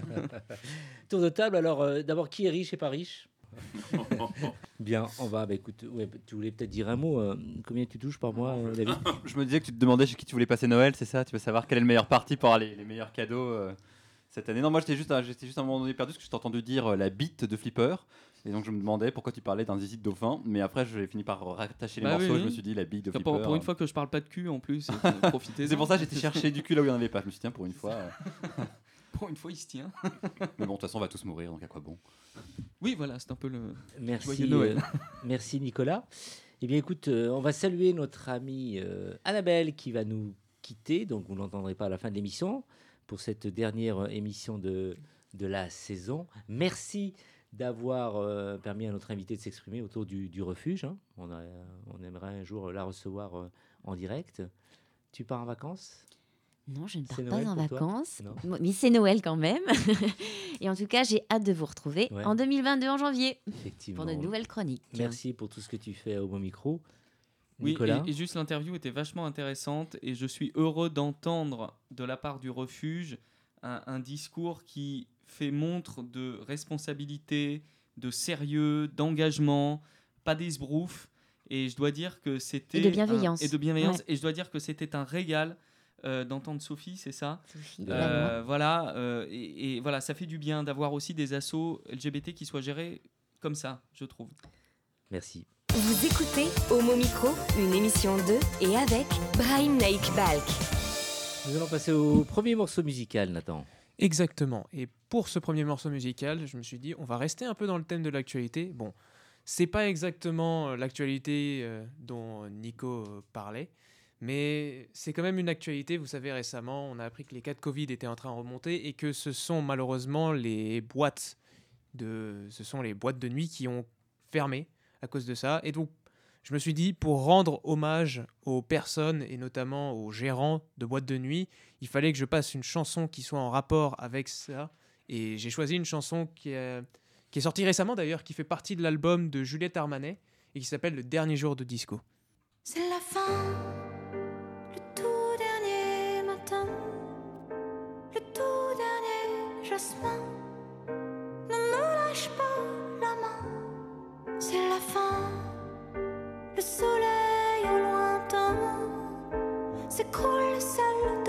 Tour de table, alors euh, d'abord, qui est riche et pas riche? Bien, on va. Bah, écoute, ouais, tu voulais peut-être dire un mot. euh, combien tu touches par mois, euh, David? Je me disais que tu te demandais chez qui tu voulais passer Noël, c'est ça? Tu veux savoir quel est le meilleur parti pour avoir les, les meilleurs cadeaux euh, cette année Non, moi j'étais juste, à- j'étais juste à un moment donné perdu parce que je t'ai entendu dire euh, la bite de Flipper. Et donc je me demandais pourquoi tu parlais d'un zizi de dauphin. Mais après j'ai fini par rattacher les Bah oui, morceaux. oui. Je me suis dit la bite de Flipper. pour une fois que je parle pas de cul en plus, euh, profitez. C'est pour ça que j'étais chercher du cul là où il n'y en avait pas. Je me suis dit, tiens, pour une fois. euh, Pour une fois, il se tient. Mais bon, de toute façon, on va tous mourir, donc à quoi bon? Oui, voilà, c'est un peu le. Merci, Joyeux Noël. euh, merci Nicolas. Eh bien, écoute, euh, on va saluer notre amie euh, Annabelle qui va nous quitter. Donc, vous ne l'entendrez pas à la fin de l'émission pour cette dernière euh, émission de, de la saison. Merci d'avoir euh, permis à notre invité de s'exprimer autour du, du refuge. hein. On, a, on aimerait un jour la recevoir euh, en direct. Tu pars en vacances? Non, je ne pars pas en vacances. Mais c'est Noël quand même. Et en tout cas, j'ai hâte de vous retrouver Ouais. en 2022 en janvier pour de nouvelles chroniques. Merci pour tout ce que tu fais au bon micro. Oui, Nicolas et, et juste l'interview était vachement intéressante et je suis heureux d'entendre de la part du refuge un, un discours qui fait montre de responsabilité, de sérieux, d'engagement, pas d'esbrouf. Et je dois dire que c'était. Et de un- bienveillance. et de bienveillance. Ouais. Et je dois dire que c'était un régal euh, d'entendre Sophie, c'est ça? Sophie. Euh, voilà, euh, et, et voilà, ça fait du bien d'avoir aussi des assos LGBT qui soient gérés comme ça, je trouve. Merci. Vous écoutez Homo Micro, une émission de et avec Brahim Naik Balk. Nous allons passer au premier morceau musical, Nathan. Exactement. Et pour ce premier morceau musical, je me suis dit, on va rester un peu dans le thème de l'actualité. Bon, c'est pas exactement euh, l'actualité euh, dont Nico parlait, mais c'est quand même une actualité. Vous savez, récemment, on a appris que les cas de Covid étaient en train de remonter et que ce sont malheureusement les boîtes de, ce sont les boîtes de nuit qui ont fermé à cause de ça. Et donc, je me suis dit, pour rendre hommage aux personnes et notamment aux gérants de boîtes de nuit, il fallait que je passe une chanson qui soit en rapport avec ça. Et j'ai choisi une chanson qui est, qui est sortie récemment d'ailleurs, qui fait partie de l'album de Juliette Armanet et qui s'appelle Le dernier jour de disco. C'est la fin, le. La fin, le soleil au lointain s'écroule seul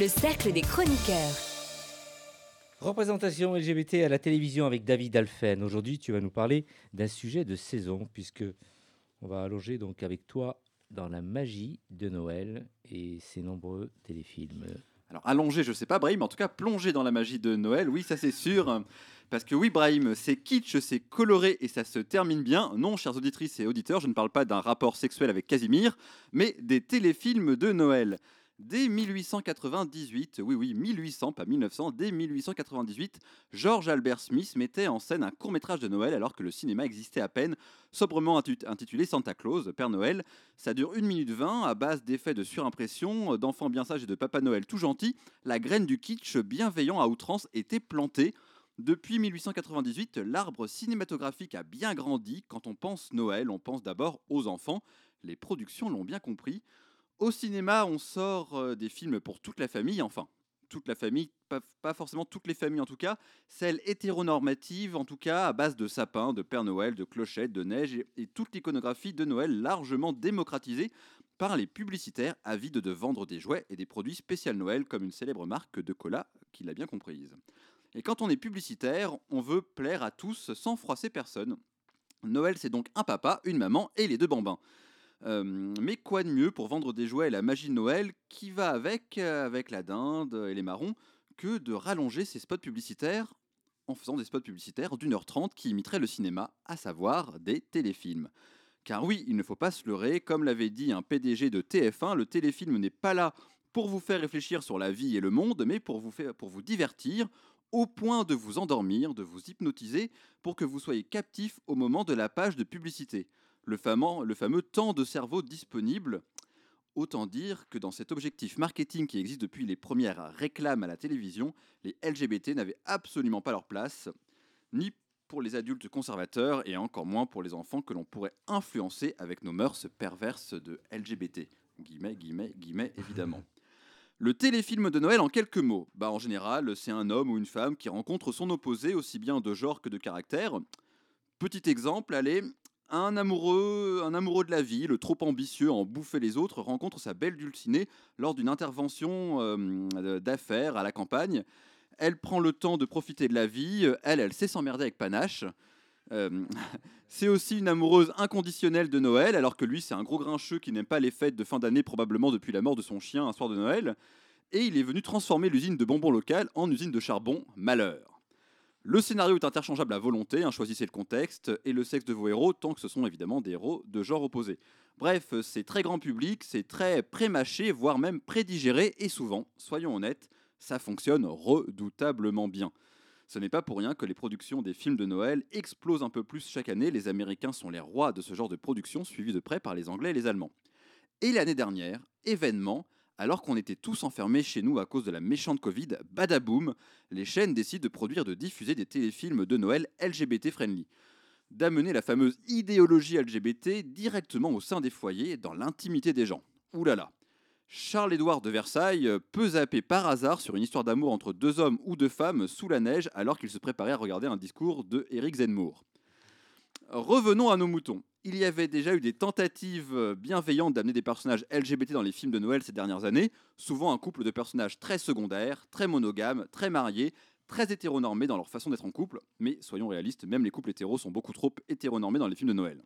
le cercle des chroniqueurs. Représentation LGBT à la télévision avec David Alphen. Aujourd'hui, tu vas nous parler d'un sujet de saison, puisque on va allonger donc avec toi dans la magie de Noël et ses nombreux téléfilms. Alors allongé, je sais pas, Brahim, en tout cas plongé dans la magie de Noël, oui, ça c'est sûr. Parce que oui, Brahim, c'est kitsch, c'est coloré et ça se termine bien. Non, chères auditrices et auditeurs, je ne parle pas d'un rapport sexuel avec Casimir, mais des téléfilms de Noël. Dès 1898, oui oui, 1800, pas 1900, dès 1898, George Albert Smith mettait en scène un court-métrage de Noël alors que le cinéma existait à peine, sobrement intitulé Santa Claus, Père Noël. Ça dure 1 minute 20, à base d'effets de surimpression, d'enfants bien sages et de Papa Noël tout gentil, la graine du kitsch bienveillant à outrance était plantée. Depuis 1898, l'arbre cinématographique a bien grandi. Quand on pense Noël, on pense d'abord aux enfants. Les productions l'ont bien compris. Au cinéma, on sort euh, des films pour toute la famille, enfin, toute la famille, pas, forcément toutes les familles en tout cas, celles hétéronormatives en tout cas, à base de sapins, de Père Noël, de clochettes, de neige et, et toute l'iconographie de Noël largement démocratisée par les publicitaires avides de vendre des jouets et des produits spécial Noël comme une célèbre marque de cola qui l'a bien comprise. Et quand on est publicitaire, on veut plaire à tous sans froisser personne. Noël, c'est donc un papa, une maman et les deux bambins. Euh, mais quoi de mieux pour vendre des jouets et la magie de Noël qui va avec, euh, avec la dinde et les marrons que de rallonger ces spots publicitaires en faisant des spots publicitaires d'une heure trente qui imiteraient le cinéma, à savoir des téléfilms. Car oui, il ne faut pas se leurrer, comme l'avait dit un PDG de TF1, le téléfilm n'est pas là pour vous faire réfléchir sur la vie et le monde, mais pour vous, pour vous divertir, au point de vous endormir, de vous hypnotiser, pour que vous soyez captif au moment de la page de publicité. Le fameux, le fameux temps de cerveau disponible. Autant dire que dans cet objectif marketing qui existe depuis les premières réclames à la télévision, les LGBT n'avaient absolument pas leur place, ni pour les adultes conservateurs et encore moins pour les enfants que l'on pourrait influencer avec nos mœurs perverses de LGBT. Guillemets, guillemets, guillemets, évidemment. Le téléfilm de Noël en quelques mots. Bah, en général, c'est un homme ou une femme qui rencontre son opposé, aussi bien de genre que de caractère. Petit exemple, allez, un amoureux, un amoureux de la vie, le trop ambitieux en bouffer les autres, rencontre sa belle dulcinée lors d'une intervention euh, d'affaires à la campagne. Elle prend le temps de profiter de la vie. Elle, elle sait s'emmerder avec panache. Euh, c'est aussi une amoureuse inconditionnelle de Noël, alors que lui, c'est un gros grincheux qui n'aime pas les fêtes de fin d'année, probablement depuis la mort de son chien un soir de Noël. Et il est venu transformer l'usine de bonbons locale en usine de charbon. Malheur. Le scénario est interchangeable à volonté, hein, choisissez le contexte et le sexe de vos héros, tant que ce sont évidemment des héros de genre opposé. Bref, c'est très grand public, c'est très prémâché, voire même prédigéré, et souvent, soyons honnêtes, ça fonctionne redoutablement bien. Ce n'est pas pour rien que les productions des films de Noël explosent un peu plus chaque année, les Américains sont les rois de ce genre de production, suivis de près par les Anglais et les Allemands. Et l'année dernière, événement, alors qu'on était tous enfermés chez nous à cause de la méchante Covid, badaboum, les chaînes décident de produire de diffuser des téléfilms de Noël LGBT friendly. D'amener la fameuse idéologie LGBT directement au sein des foyers, dans l'intimité des gens. Là. Charles-Édouard de Versailles peut zapper par hasard sur une histoire d'amour entre deux hommes ou deux femmes sous la neige alors qu'il se préparait à regarder un discours de Éric Zemmour. Revenons à nos moutons il y avait déjà eu des tentatives bienveillantes d'amener des personnages LGBT dans les films de Noël ces dernières années, souvent un couple de personnages très secondaires, très monogames, très mariés, très hétéronormés dans leur façon d'être en couple, mais soyons réalistes, même les couples hétéros sont beaucoup trop hétéronormés dans les films de Noël.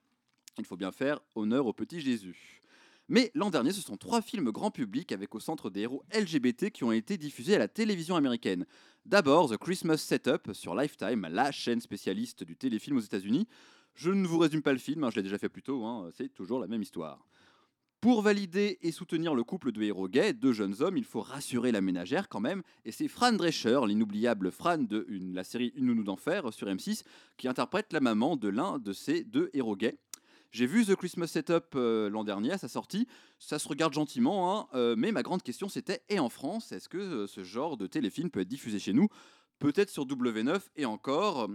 Il faut bien faire honneur au petit Jésus. Mais l'an dernier, ce sont trois films grand public avec au centre des héros LGBT qui ont été diffusés à la télévision américaine. D'abord, The Christmas Setup sur Lifetime, la chaîne spécialiste du téléfilm aux États-Unis, je ne vous résume pas le film, hein, je l'ai déjà fait plus tôt, hein, c'est toujours la même histoire. Pour valider et soutenir le couple de héros gays, deux jeunes hommes, il faut rassurer la ménagère quand même, et c'est Fran Drescher, l'inoubliable Fran de la série Une nounou d'enfer sur M6, qui interprète la maman de l'un de ces deux héros gays. J'ai vu The Christmas Setup euh, l'an dernier à sa sortie, ça se regarde gentiment, hein, euh, mais ma grande question c'était, et en France, est-ce que euh, ce genre de téléfilm peut être diffusé chez nous? Peut-être sur W9 et encore,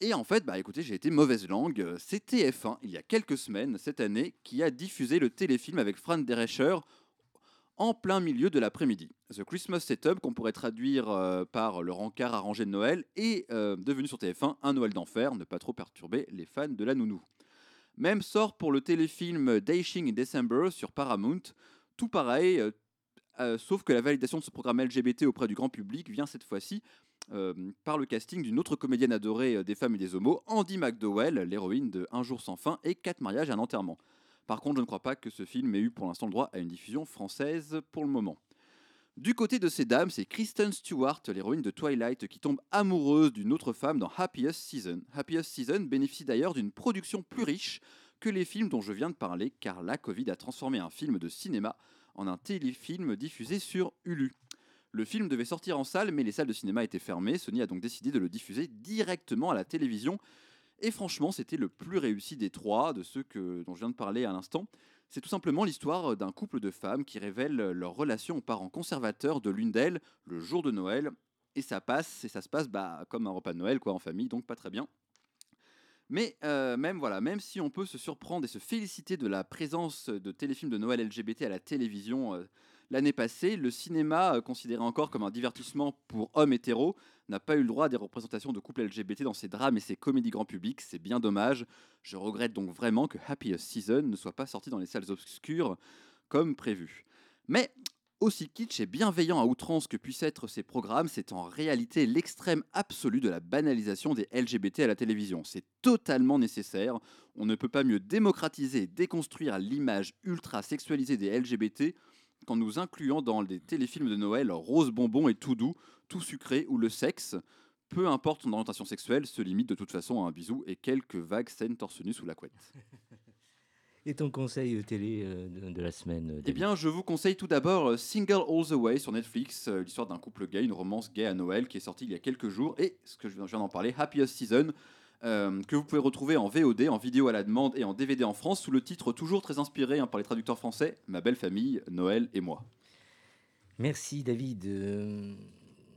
et en fait, bah écoutez, j'ai été mauvaise langue. C'est TF1, il y a quelques semaines, cette année, qui a diffusé le téléfilm avec Fran Drescher en plein milieu de l'après-midi. The Christmas Setup, qu'on pourrait traduire euh, par le rencard arrangé de Noël, est euh, devenu sur TF1 un Noël d'enfer, ne pas trop perturber les fans de la nounou. Même sort pour le téléfilm Dashing in December sur Paramount. Tout pareil, euh, sauf que la validation de ce programme LGBT auprès du grand public vient cette fois-ci euh, par le casting d'une autre comédienne adorée euh, des femmes et des homos, Andy McDowell, l'héroïne de Un jour sans fin et Quatre mariages et un enterrement. Par contre, je ne crois pas que ce film ait eu pour l'instant le droit à une diffusion française pour le moment. Du côté de ces dames, c'est Kristen Stewart, l'héroïne de Twilight, qui tombe amoureuse d'une autre femme dans Happiest Season. Happiest Season bénéficie d'ailleurs d'une production plus riche que les films dont je viens de parler, car la Covid a transformé un film de cinéma en un téléfilm diffusé sur Hulu. Le film devait sortir en salle, mais les salles de cinéma étaient fermées. Sony a donc décidé de le diffuser directement à la télévision. Et franchement, c'était le plus réussi des trois, de ceux que, dont je viens de parler à l'instant. C'est tout simplement l'histoire d'un couple de femmes qui révèlent leur relation aux parents conservateurs de l'une d'elles le jour de Noël. Et ça passe, et ça se passe bah, comme un repas de Noël, quoi, en famille, donc pas très bien. Mais euh, même si on peut se surprendre et se féliciter de la présence de téléfilms de Noël LGBT à la télévision euh, L'année passée, le cinéma, euh, considéré encore comme un divertissement pour hommes hétéros, n'a pas eu le droit à des représentations de couples LGBT dans ses drames et ses comédies grand public. C'est bien dommage. Je regrette donc vraiment que Happiest Season ne soit pas sorti dans les salles obscures comme prévu. Mais aussi kitsch et bienveillant à outrance que puissent être ces programmes, c'est en réalité l'extrême absolu de la banalisation des LGBT à la télévision. C'est totalement nécessaire. On ne peut pas mieux démocratiser et déconstruire l'image ultra sexualisée des LGBT qu'en nous incluant dans des téléfilms de Noël rose bonbon et tout doux, tout sucré, où le sexe, peu importe son orientation sexuelle, se limite de toute façon à un bisou et quelques vagues scènes torse nu sous la couette. Et ton conseil télé euh, de, la semaine euh, Eh bien, je vous conseille tout d'abord euh, Single All the Way sur Netflix, euh, l'histoire d'un couple gay, une romance gay à Noël qui est sortie il y a quelques jours, et ce que je viens je viens d'en parler, Happiest Season, euh, que vous pouvez retrouver en VOD, en vidéo à la demande et en DVD en France, sous le titre toujours très inspiré hein, par les traducteurs français, Ma belle famille, Noël et moi. Merci David. Euh,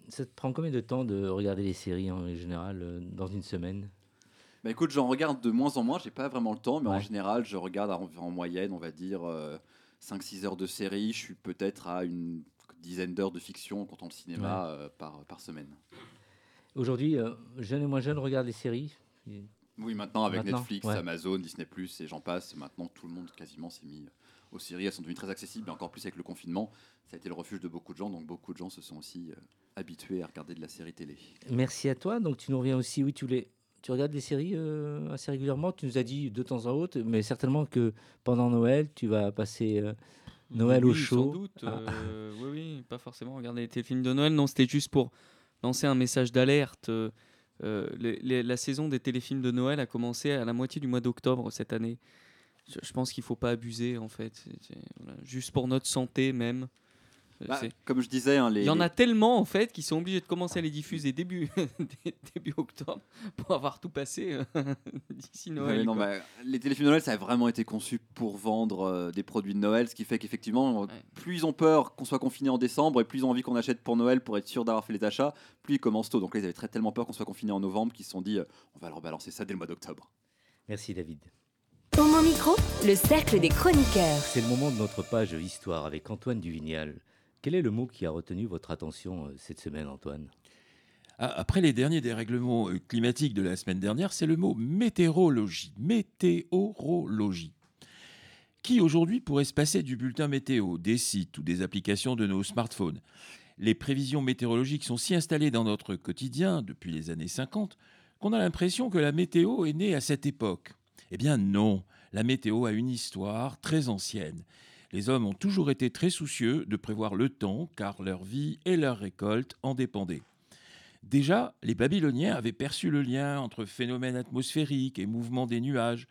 Ça te prend combien de temps de regarder les séries en général euh, dans une semaine? Bah écoute, j'en regarde de moins en moins, j'ai pas vraiment le temps, mais en général, je regarde en, en moyenne, on va dire, 5-6 heures de série, je suis peut-être à une dizaine d'heures de fiction, comptant le cinéma, euh, par, par semaine. Aujourd'hui, euh, jeune et moins jeune regardent les séries. Oui, maintenant avec Maintenant, Netflix, ouais. Amazon, Disney+, et j'en passe, maintenant tout le monde quasiment s'est mis euh, aux séries. Elles sont devenues très accessibles, et encore plus avec le confinement. Ça a été le refuge de beaucoup de gens, donc beaucoup de gens se sont aussi euh, habitués à regarder de la série télé. Merci à toi. Donc tu nous reviens aussi. Oui, tu les. Tu regardes des séries euh, assez régulièrement. Tu nous as dit de temps en autre, mais certainement que pendant Noël, tu vas passer euh, Noël au Oui, chaud. Sans doute. Ah. euh, oui, oui, pas forcément regarder les téléfilms de Noël. Non, c'était juste pour lancer un message d'alerte. les- les- la saison des téléfilms de Noël a commencé à la moitié du mois d'octobre cette année. Je, je pense qu'il faut pas abuser en fait. Voilà, juste pour notre santé même. Bah, comme je disais, hein, les, Il y en les- a tellement en fait qui sont obligés de commencer à les diffuser début, dé- début octobre pour avoir tout passé euh, d'ici Ouais, Noël. non, bah, les téléfilms de Noël, ça a vraiment été conçu pour vendre euh, des produits de Noël, ce qui fait qu'effectivement, euh, Ouais. plus ils ont peur qu'on soit confiné en décembre et plus ils ont envie qu'on achète pour Noël pour être sûr d'avoir fait les achats, plus ils commencent tôt. Donc là, ils avaient très tellement peur qu'on soit confiné en novembre qu'ils se sont dit, euh, on va leur balancer ça dès le mois d'octobre. Merci David. Au mon micro, le cercle des chroniqueurs. C'est le moment de notre page Histoire avec Antoine Duvignal. Quel est le mot qui a retenu votre attention euh, cette semaine, Antoine? Ah, Après les derniers dérèglements euh, climatiques de la semaine dernière, c'est le mot météorologie. Météorologie. Qui aujourd'hui pourrait se passer du bulletin météo, des sites ou des applications de nos smartphones? Les prévisions météorologiques sont si installées dans notre quotidien depuis les années 50 qu'on a l'impression que la météo est née à cette époque. Eh bien non, la météo a une histoire très ancienne. Les hommes ont toujours été très soucieux de prévoir le temps car leur vie et leur récolte en dépendaient. Déjà, les Babyloniens avaient perçu le lien entre phénomènes atmosphériques et mouvements des nuages,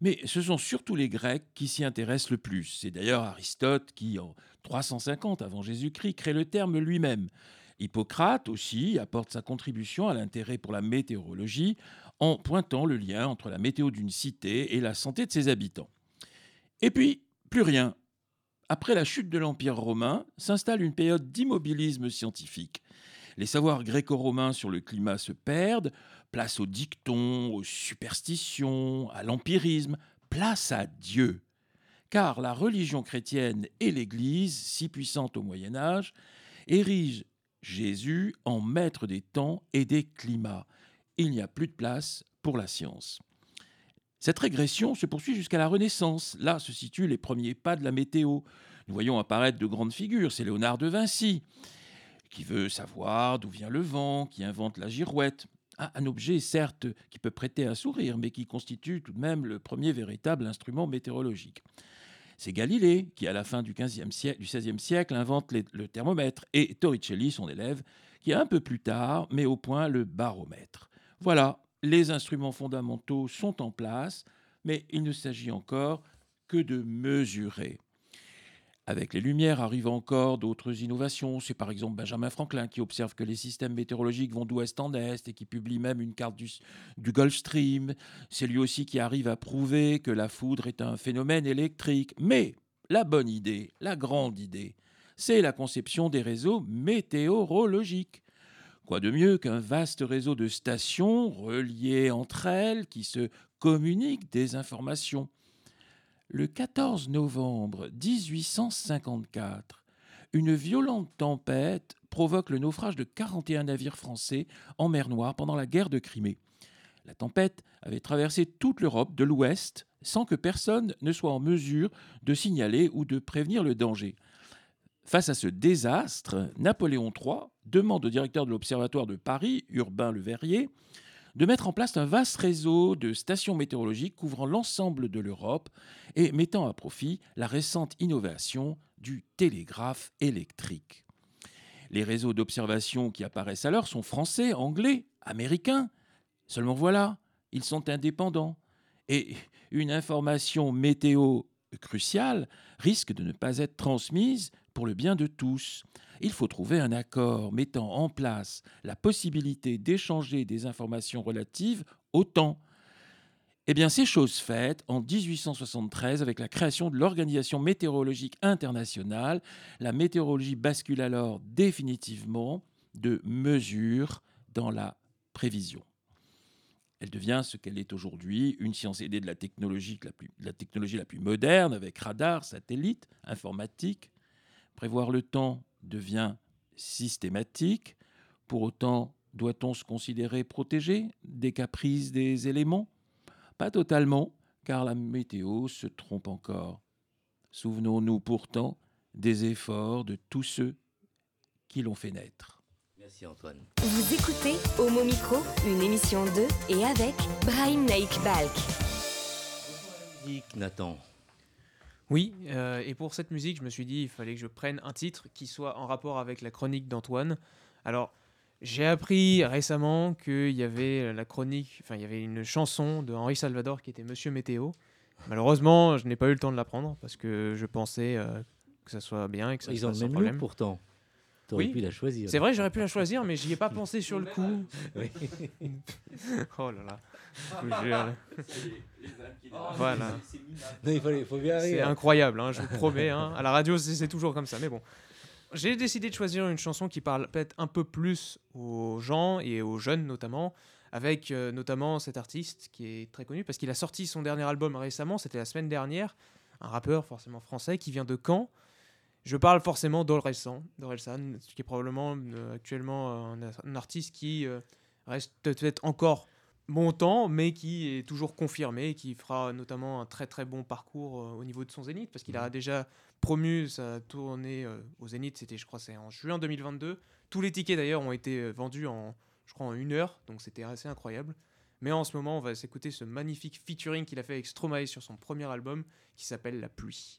mais ce sont surtout les Grecs qui s'y intéressent le plus. C'est d'ailleurs Aristote qui, en 350 avant Jésus-Christ, crée le terme lui-même. Hippocrate aussi apporte sa contribution à l'intérêt pour la météorologie en pointant le lien entre la météo d'une cité et la santé de ses habitants. Et puis, plus rien. Après la chute de l'Empire romain, s'installe une période d'immobilisme scientifique. Les savoirs gréco-romains sur le climat se perdent, place aux dictons, aux superstitions, à l'empirisme, place à Dieu. Car la religion chrétienne et l'Église, si puissante au Moyen Âge, érigent Jésus en maître des temps et des climats. Il n'y a plus de place pour la science. Cette régression se poursuit jusqu'à la Renaissance. Là se situent les premiers pas de la météo. Nous voyons apparaître de grandes figures. C'est Léonard de Vinci, qui veut savoir d'où vient le vent, qui invente la girouette. Un objet, certes, qui peut prêter un sourire, mais qui constitue tout de même le premier véritable instrument météorologique. C'est Galilée qui, à la fin du, 15e siècle, siècle, invente le thermomètre, et Torricelli, son élève, qui un peu plus tard met au point le baromètre. Voilà, les instruments fondamentaux sont en place, mais il ne s'agit encore que de mesurer. Avec les Lumières arrivent encore d'autres innovations. C'est par exemple Benjamin Franklin qui observe que les systèmes météorologiques vont d'ouest en est et qui publie même une carte du, Gulf Stream. C'est lui aussi qui arrive à prouver que la foudre est un phénomène électrique. Mais la bonne idée, la grande idée, c'est la conception des réseaux météorologiques. Quoi de mieux qu'un vaste réseau de stations reliées entre elles qui se communiquent des informations? Le 14 novembre 1854, une violente tempête provoque le naufrage de 41 navires français en mer Noire pendant la guerre de Crimée. La tempête avait traversé toute l'Europe de l'Ouest sans que personne ne soit en mesure de signaler ou de prévenir le danger. Face à ce désastre, Napoléon III demande au directeur de l'Observatoire de Paris, Urbain Le Verrier, de mettre en place un vaste réseau de stations météorologiques couvrant l'ensemble de l'Europe et mettant à profit la récente innovation du télégraphe électrique. Les réseaux d'observation qui apparaissent alors sont français, anglais, américains. Seulement voilà, ils sont indépendants. Et une information météo cruciale risque de ne pas être transmise pour le bien de tous. Il faut trouver un accord mettant en place la possibilité d'échanger des informations relatives au temps. Eh bien, c'est chose faite en 1873 avec la création de l'Organisation météorologique internationale. La météorologie bascule alors définitivement de mesure dans la prévision. Elle devient ce qu'elle est aujourd'hui, une science aidée de la technologie la plus, la technologie la plus moderne, avec radar, satellite, informatique. Prévoir le temps devient systématique. Pour autant, doit-on se considérer protégé des caprices des éléments? Pas totalement, car la météo se trompe encore. Souvenons-nous pourtant des efforts de tous ceux qui l'ont fait naître. Merci Antoine. Vous écoutez Homo Micro, une émission de et avec Brahim Naik Balk. Musique, Nathan. Oui, euh, et pour cette musique, je me suis dit il fallait que je prenne un titre qui soit en rapport avec la chronique d'Antoine. Alors, j'ai appris récemment qu'il y avait la chronique, enfin, il y avait une chanson de Henri Salvador qui était Monsieur Météo. Malheureusement, je n'ai pas eu le temps de l'apprendre parce que je pensais euh, que ça soit bien et que ça Ils le sans même problème. pourtant. T'aurais Oui. pu la choisir. C'est vrai, j'aurais pu la choisir, mais j'y ai pas pensé sur le coup. Oui. oh là là. Je vous jure. Voilà. Non, il fallait, faut bien C'est incroyable, hein, je vous promets. hein. À la radio, c'est c'est toujours comme ça. Mais bon. J'ai décidé de choisir une chanson qui parle peut-être un peu plus aux gens et aux jeunes notamment, avec euh, notamment cet artiste qui est très connu parce qu'il a sorti son dernier album récemment, c'était la semaine dernière, un rappeur forcément français qui vient de Caen. Je parle forcément d'Orelsan, qui est probablement euh, actuellement un, un artiste qui euh, reste peut-être encore montant, mais qui est toujours confirmé, qui fera notamment un très très bon parcours euh, au niveau de son Zénith, parce qu'il a déjà promu sa tournée euh, au Zénith, c'était je crois c'est en juin 2022. Tous les tickets d'ailleurs ont été euh, vendus en je crois en une heure, donc c'était assez incroyable. Mais en ce moment, on va s'écouter ce magnifique featuring qu'il a fait avec Stromae sur son premier album qui s'appelle La pluie.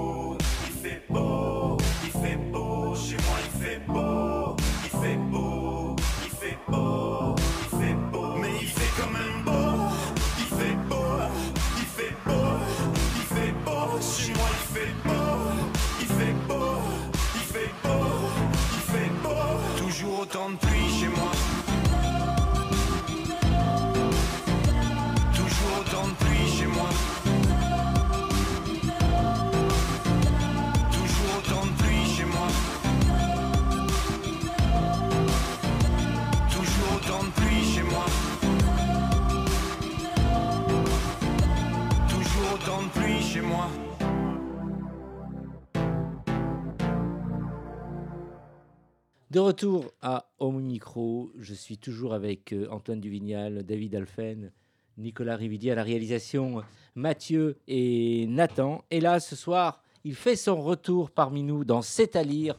De retour à Home Micro, je suis toujours avec euh, Antoine Duvignal, David Alphen, Nicolas Rividier à la réalisation, Mathieu et Nathan. Et là, ce soir, il fait son retour parmi nous dans C'est à lire.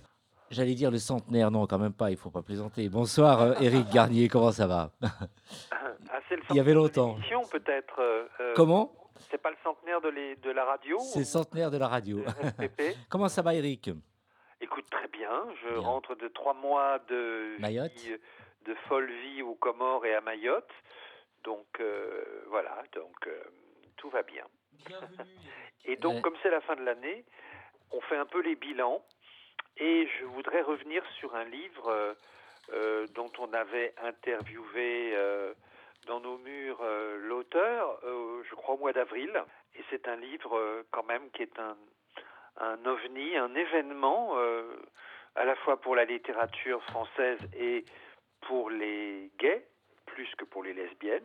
J'allais dire le centenaire, non, quand même pas, il faut pas plaisanter. Bonsoir, euh, Éric Garnier, comment ça va? Ah, le Il y avait longtemps. peut-être. euh, euh, Comment? C'est pas le centenaire de, les- de la radio C'est le centenaire de la radio. Comment ça va, Éric? Écoute, très bien. Je rentre de trois mois de Mayotte vie, de folle vie aux Comores et à Mayotte. Donc, euh, voilà. Donc, euh, tout va bien. Et donc, Ouais. comme c'est la fin de l'année, on fait un peu les bilans. Et je voudrais revenir sur un livre euh, euh, dont on avait interviewé euh, dans nos murs euh, l'auteur, euh, je crois au mois d'avril. Et c'est un livre euh, quand même qui est un, un ovni, un événement euh, à la fois pour la littérature française et pour les gays, plus que pour les lesbiennes.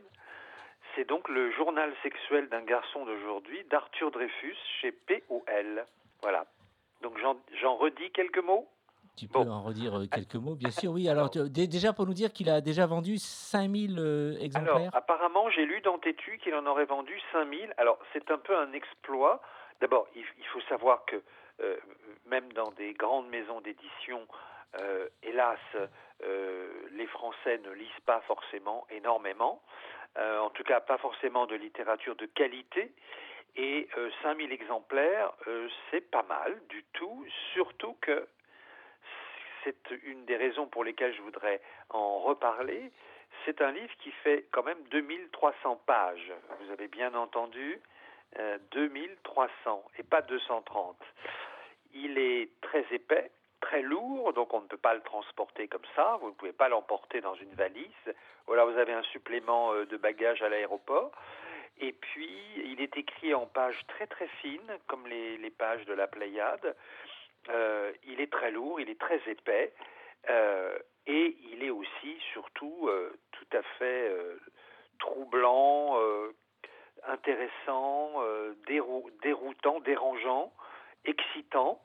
C'est donc le journal sexuel d'un garçon d'aujourd'hui d'Arthur Dreyfus chez POL. Voilà. Donc j'en- redis quelques mots? Tu peux en redire euh, quelques mots, bien sûr. Oui, alors tu- déjà pour nous dire qu'il a déjà vendu 5000 euh, Alors, exemplaires. apparemment, j'ai lu dans Tétu qu'il en aurait vendu 5000. Alors, c'est un peu un exploit. D'abord, il, faut savoir que euh, même dans des grandes maisons d'édition, euh, hélas, euh, les Français ne lisent pas forcément énormément. En tout cas, pas forcément de littérature de qualité. Et euh, 5000 exemplaires, c'est pas mal du tout, surtout que c'est une des raisons pour lesquelles je voudrais en reparler. C'est un livre qui fait quand même 2300 pages. Vous avez bien entendu, 2300 et pas 230. Il est très épais, très lourd, donc on ne peut pas le transporter comme ça. Vous ne pouvez pas l'emporter dans une valise. Alors vous avez un supplément euh, de bagages à l'aéroport. Et puis, il est écrit en pages très très fines, comme les, pages de la Pléiade. Euh, il est très lourd, il est très épais, euh, et il est aussi, surtout, euh, tout à fait euh, troublant, euh, intéressant, euh, dérou- déroutant, dérangeant, excitant.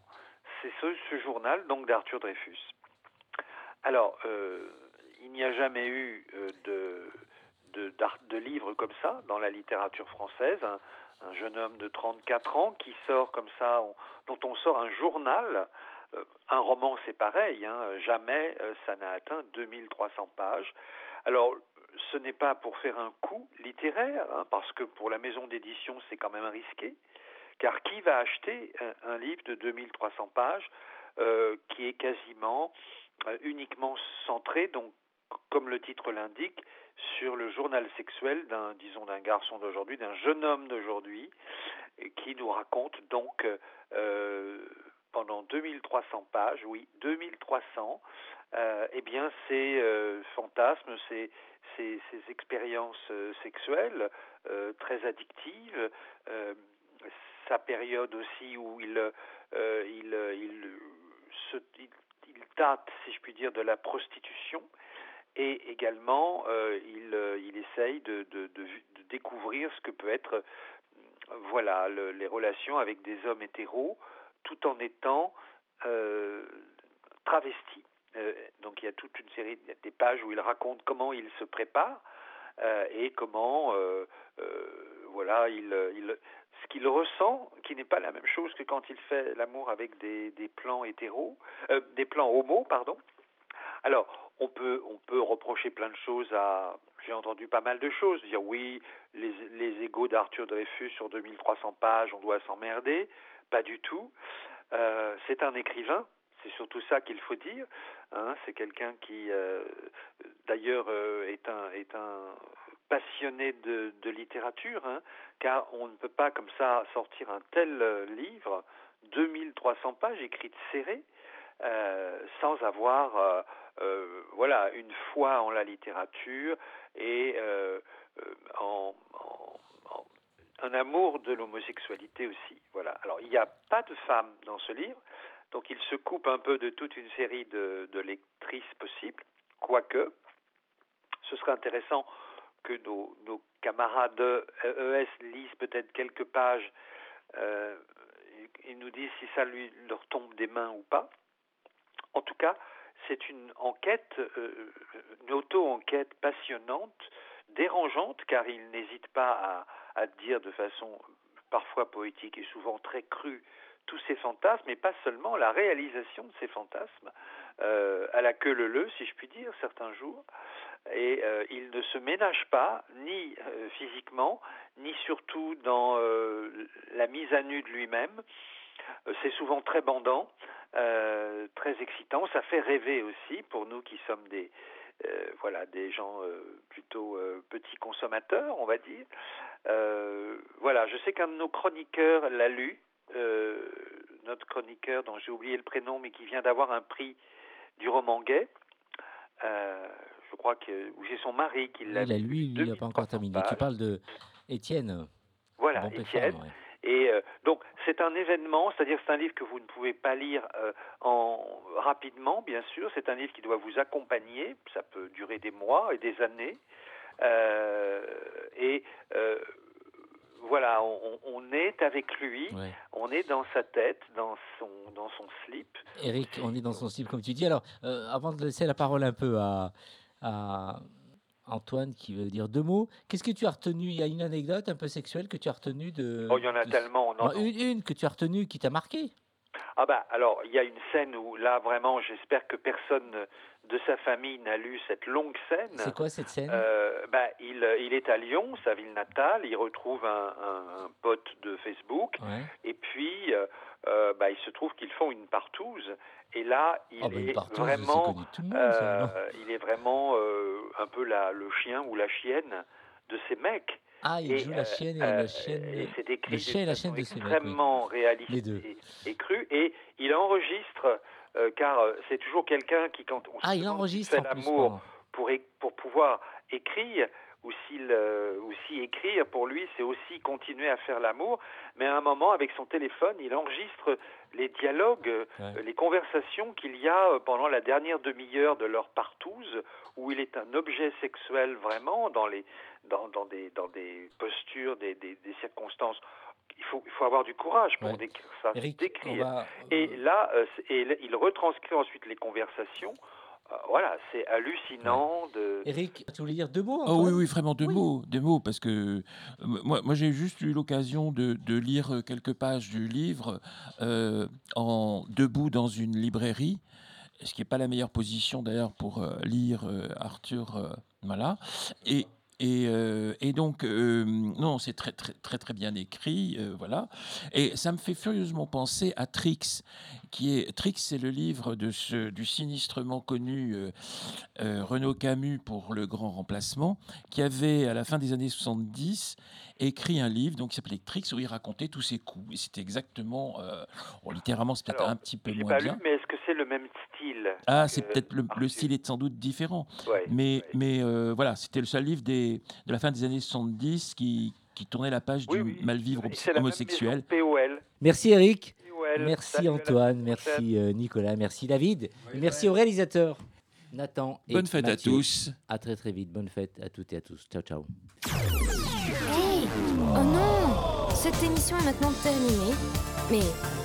C'est ce, journal donc d'Arthur Dreyfus. Alors, euh, il n'y a jamais eu euh, de, de, d'art- de livre comme ça dans la littérature française. Un, un jeune homme de 34 ans qui sort comme ça, on- dont on sort un journal. Un roman, c'est pareil. hein, jamais ça n'a atteint 2300 pages. Alors, ce n'est pas pour faire un coup littéraire, hein, parce que pour la maison d'édition, c'est quand même risqué. Car qui va acheter un, livre de 2300 pages euh, qui est quasiment euh, uniquement centré, donc comme le titre l'indique, sur le journal sexuel d'un, disons, d'un garçon d'aujourd'hui, d'un jeune homme d'aujourd'hui, qui nous raconte donc euh, pendant 2300 pages, oui, 2300, euh, eh bien, ces euh, fantasmes, ces, ces, ces expériences euh, sexuelles euh, très addictives, sa période aussi où il, il, il, tâte, si je puis dire, de la prostitution, et également il, il essaye de, de, de, découvrir ce que peut être voilà le, les relations avec des hommes hétéros tout en étant euh, travesti. Euh, donc il y a toute une série de- des pages où il raconte comment il se prépare euh, et comment voilà il, ce qu'il ressent, qui n'est pas la même chose que quand il fait l'amour avec des, plans hétéros, des plans homo, pardon. Alors, on peut, on peut reprocher plein de choses à. J'ai entendu pas mal de choses. Dire oui, les, les égaux d'Arthur Dreyfus sur 2300 pages, on doit s'emmerder. Pas du tout. Euh, c'est un écrivain. C'est surtout ça qu'il faut dire. hein. c'est quelqu'un qui, euh, d'ailleurs, euh, est, un, est un passionné de, littérature, hein, car on ne peut pas comme ça sortir un tel livre, 2300 pages écrites serrées, sans avoir voilà une foi en la littérature et en- un amour de l'homosexualité aussi. Voilà. Alors il n'y a pas de femme dans ce livre, donc il se coupe un peu de toute une série de, lectrices possibles, quoique ce serait intéressant que nos, camarades de ES lisent peut-être quelques pages euh, et, nous disent si ça lui leur tombe des mains ou pas. En tout cas, c'est une enquête, euh, une auto-enquête passionnante, dérangeante, car il n'hésite pas à, dire de façon parfois poétique et souvent très crue tous ses fantasmes, et pas seulement la réalisation de ces fantasmes, euh, à la queue leu si je puis dire, certains jours. Et euh, il ne se ménage pas, ni euh, physiquement, ni surtout dans la mise à nu de lui-même. C'est souvent très bandant, très excitant. Ça fait rêver aussi pour nous qui sommes des voilà des gens plutôt petits consommateurs, on va dire. Euh, voilà, je sais qu'un de nos chroniqueurs l'a lu. euh, notre chroniqueur dont j'ai oublié le prénom, mais qui vient d'avoir un prix du roman gay. Euh, je crois que c'est son mari qui l'a lu. lui, il n'a pas encore terminé. Tu parles de Étienne. Voilà, Bon Étienne. ouais. Et euh, donc c'est un événement, c'est-à-dire c'est un livre que vous ne pouvez pas lire euh, en rapidement, bien sûr. C'est un livre qui doit vous accompagner. Ça peut durer des mois et des années. Euh, et euh, voilà, on, est avec lui, Ouais. on est dans sa tête, dans son dans son slip. Eric, on est dans son style, comme tu dis. Alors, euh, avant de laisser la parole un peu à, à Antoine, qui veut dire deux mots, qu'est-ce que tu as retenu? Il y a une anecdote un peu sexuelle que tu as retenue de. Oh, il y en a de- tellement. non, non. une, une que tu as retenue qui t'a marqué. Ah bah alors il y a une scène où là vraiment j'espère que personne de sa famille n'a lu cette longue scène. C'est quoi cette scène? Euh, bah, il, il est à Lyon, sa ville natale, il retrouve un, un- un pote de Facebook, Ouais. et puis euh, euh, bah, il se trouve qu'ils font une partouze, et là il Oh, bah, est partouze, vraiment, ça, euh, il est vraiment euh, un peu la, le chien ou la chienne de ces mecs. Ah, il Et, joue euh, la chienne et euh, la chienne. et c'est décrit le chien et la chienne de mecs. oui. extrêmement réaliste Les deux. et, et cru, et il enregistre, euh, car euh, c'est toujours quelqu'un qui, quand on Ah, il enregistre fait l'amour pour, pour pouvoir écrire, ou s'il euh, ou si écrire pour lui, c'est aussi continuer à faire l'amour. Mais à un moment, avec son téléphone, il enregistre les dialogues, euh, Ouais. les conversations qu'il y a euh, pendant la dernière demi-heure de leur partouze, où il est un objet sexuel vraiment dans les dans, dans des dans des postures, des, des, des circonstances. Il faut il faut avoir du courage pour Ouais. décrire ça, Eric, décrire. va. Et là, euh, et il retranscrit ensuite les conversations. Euh, voilà, c'est hallucinant de. Eric, tu voulais dire deux mots Oh oui, oui, vraiment deux mots, deux mots, parce que euh, moi, moi j'ai juste eu l'occasion de, de lire euh, quelques pages du livre euh, en debout dans une librairie, ce qui n'est pas la meilleure position d'ailleurs pour lire euh, Arthur, euh, voilà. Et et, euh, et donc, euh, non, c'est très, très, très, très bien écrit, euh, voilà. Et ça me fait furieusement penser à Trix, qui est Trix, c'est le livre de ce, du sinistrement connu Renaud Camus pour le grand remplacement, qui avait à la fin des années 70 écrit un livre donc qui s'appelait Trix où il racontait tous ses coups. Et c'était exactement, bon, littéralement, c'est peut-être un petit peu moins pas lu, bien. mais est-ce le même style Ah, c'est peut-être le, style est sans doute différent, Ouais, mais ouais. mais euh, voilà, c'était le seul livre des, de la fin des années 70 qui qui tournait la page Oui, du oui. mal-vivre Et c'est la même homosexuel. Merci Eric. POL. Merci Antoine, merci euh, Nicolas, merci David, merci aux réalisateurs Nathan et Bonne fête à tous. À très très vite. Bonne fête à toutes et à tous. Ciao ciao. Hey Oh non Cette émission est maintenant terminée. Mais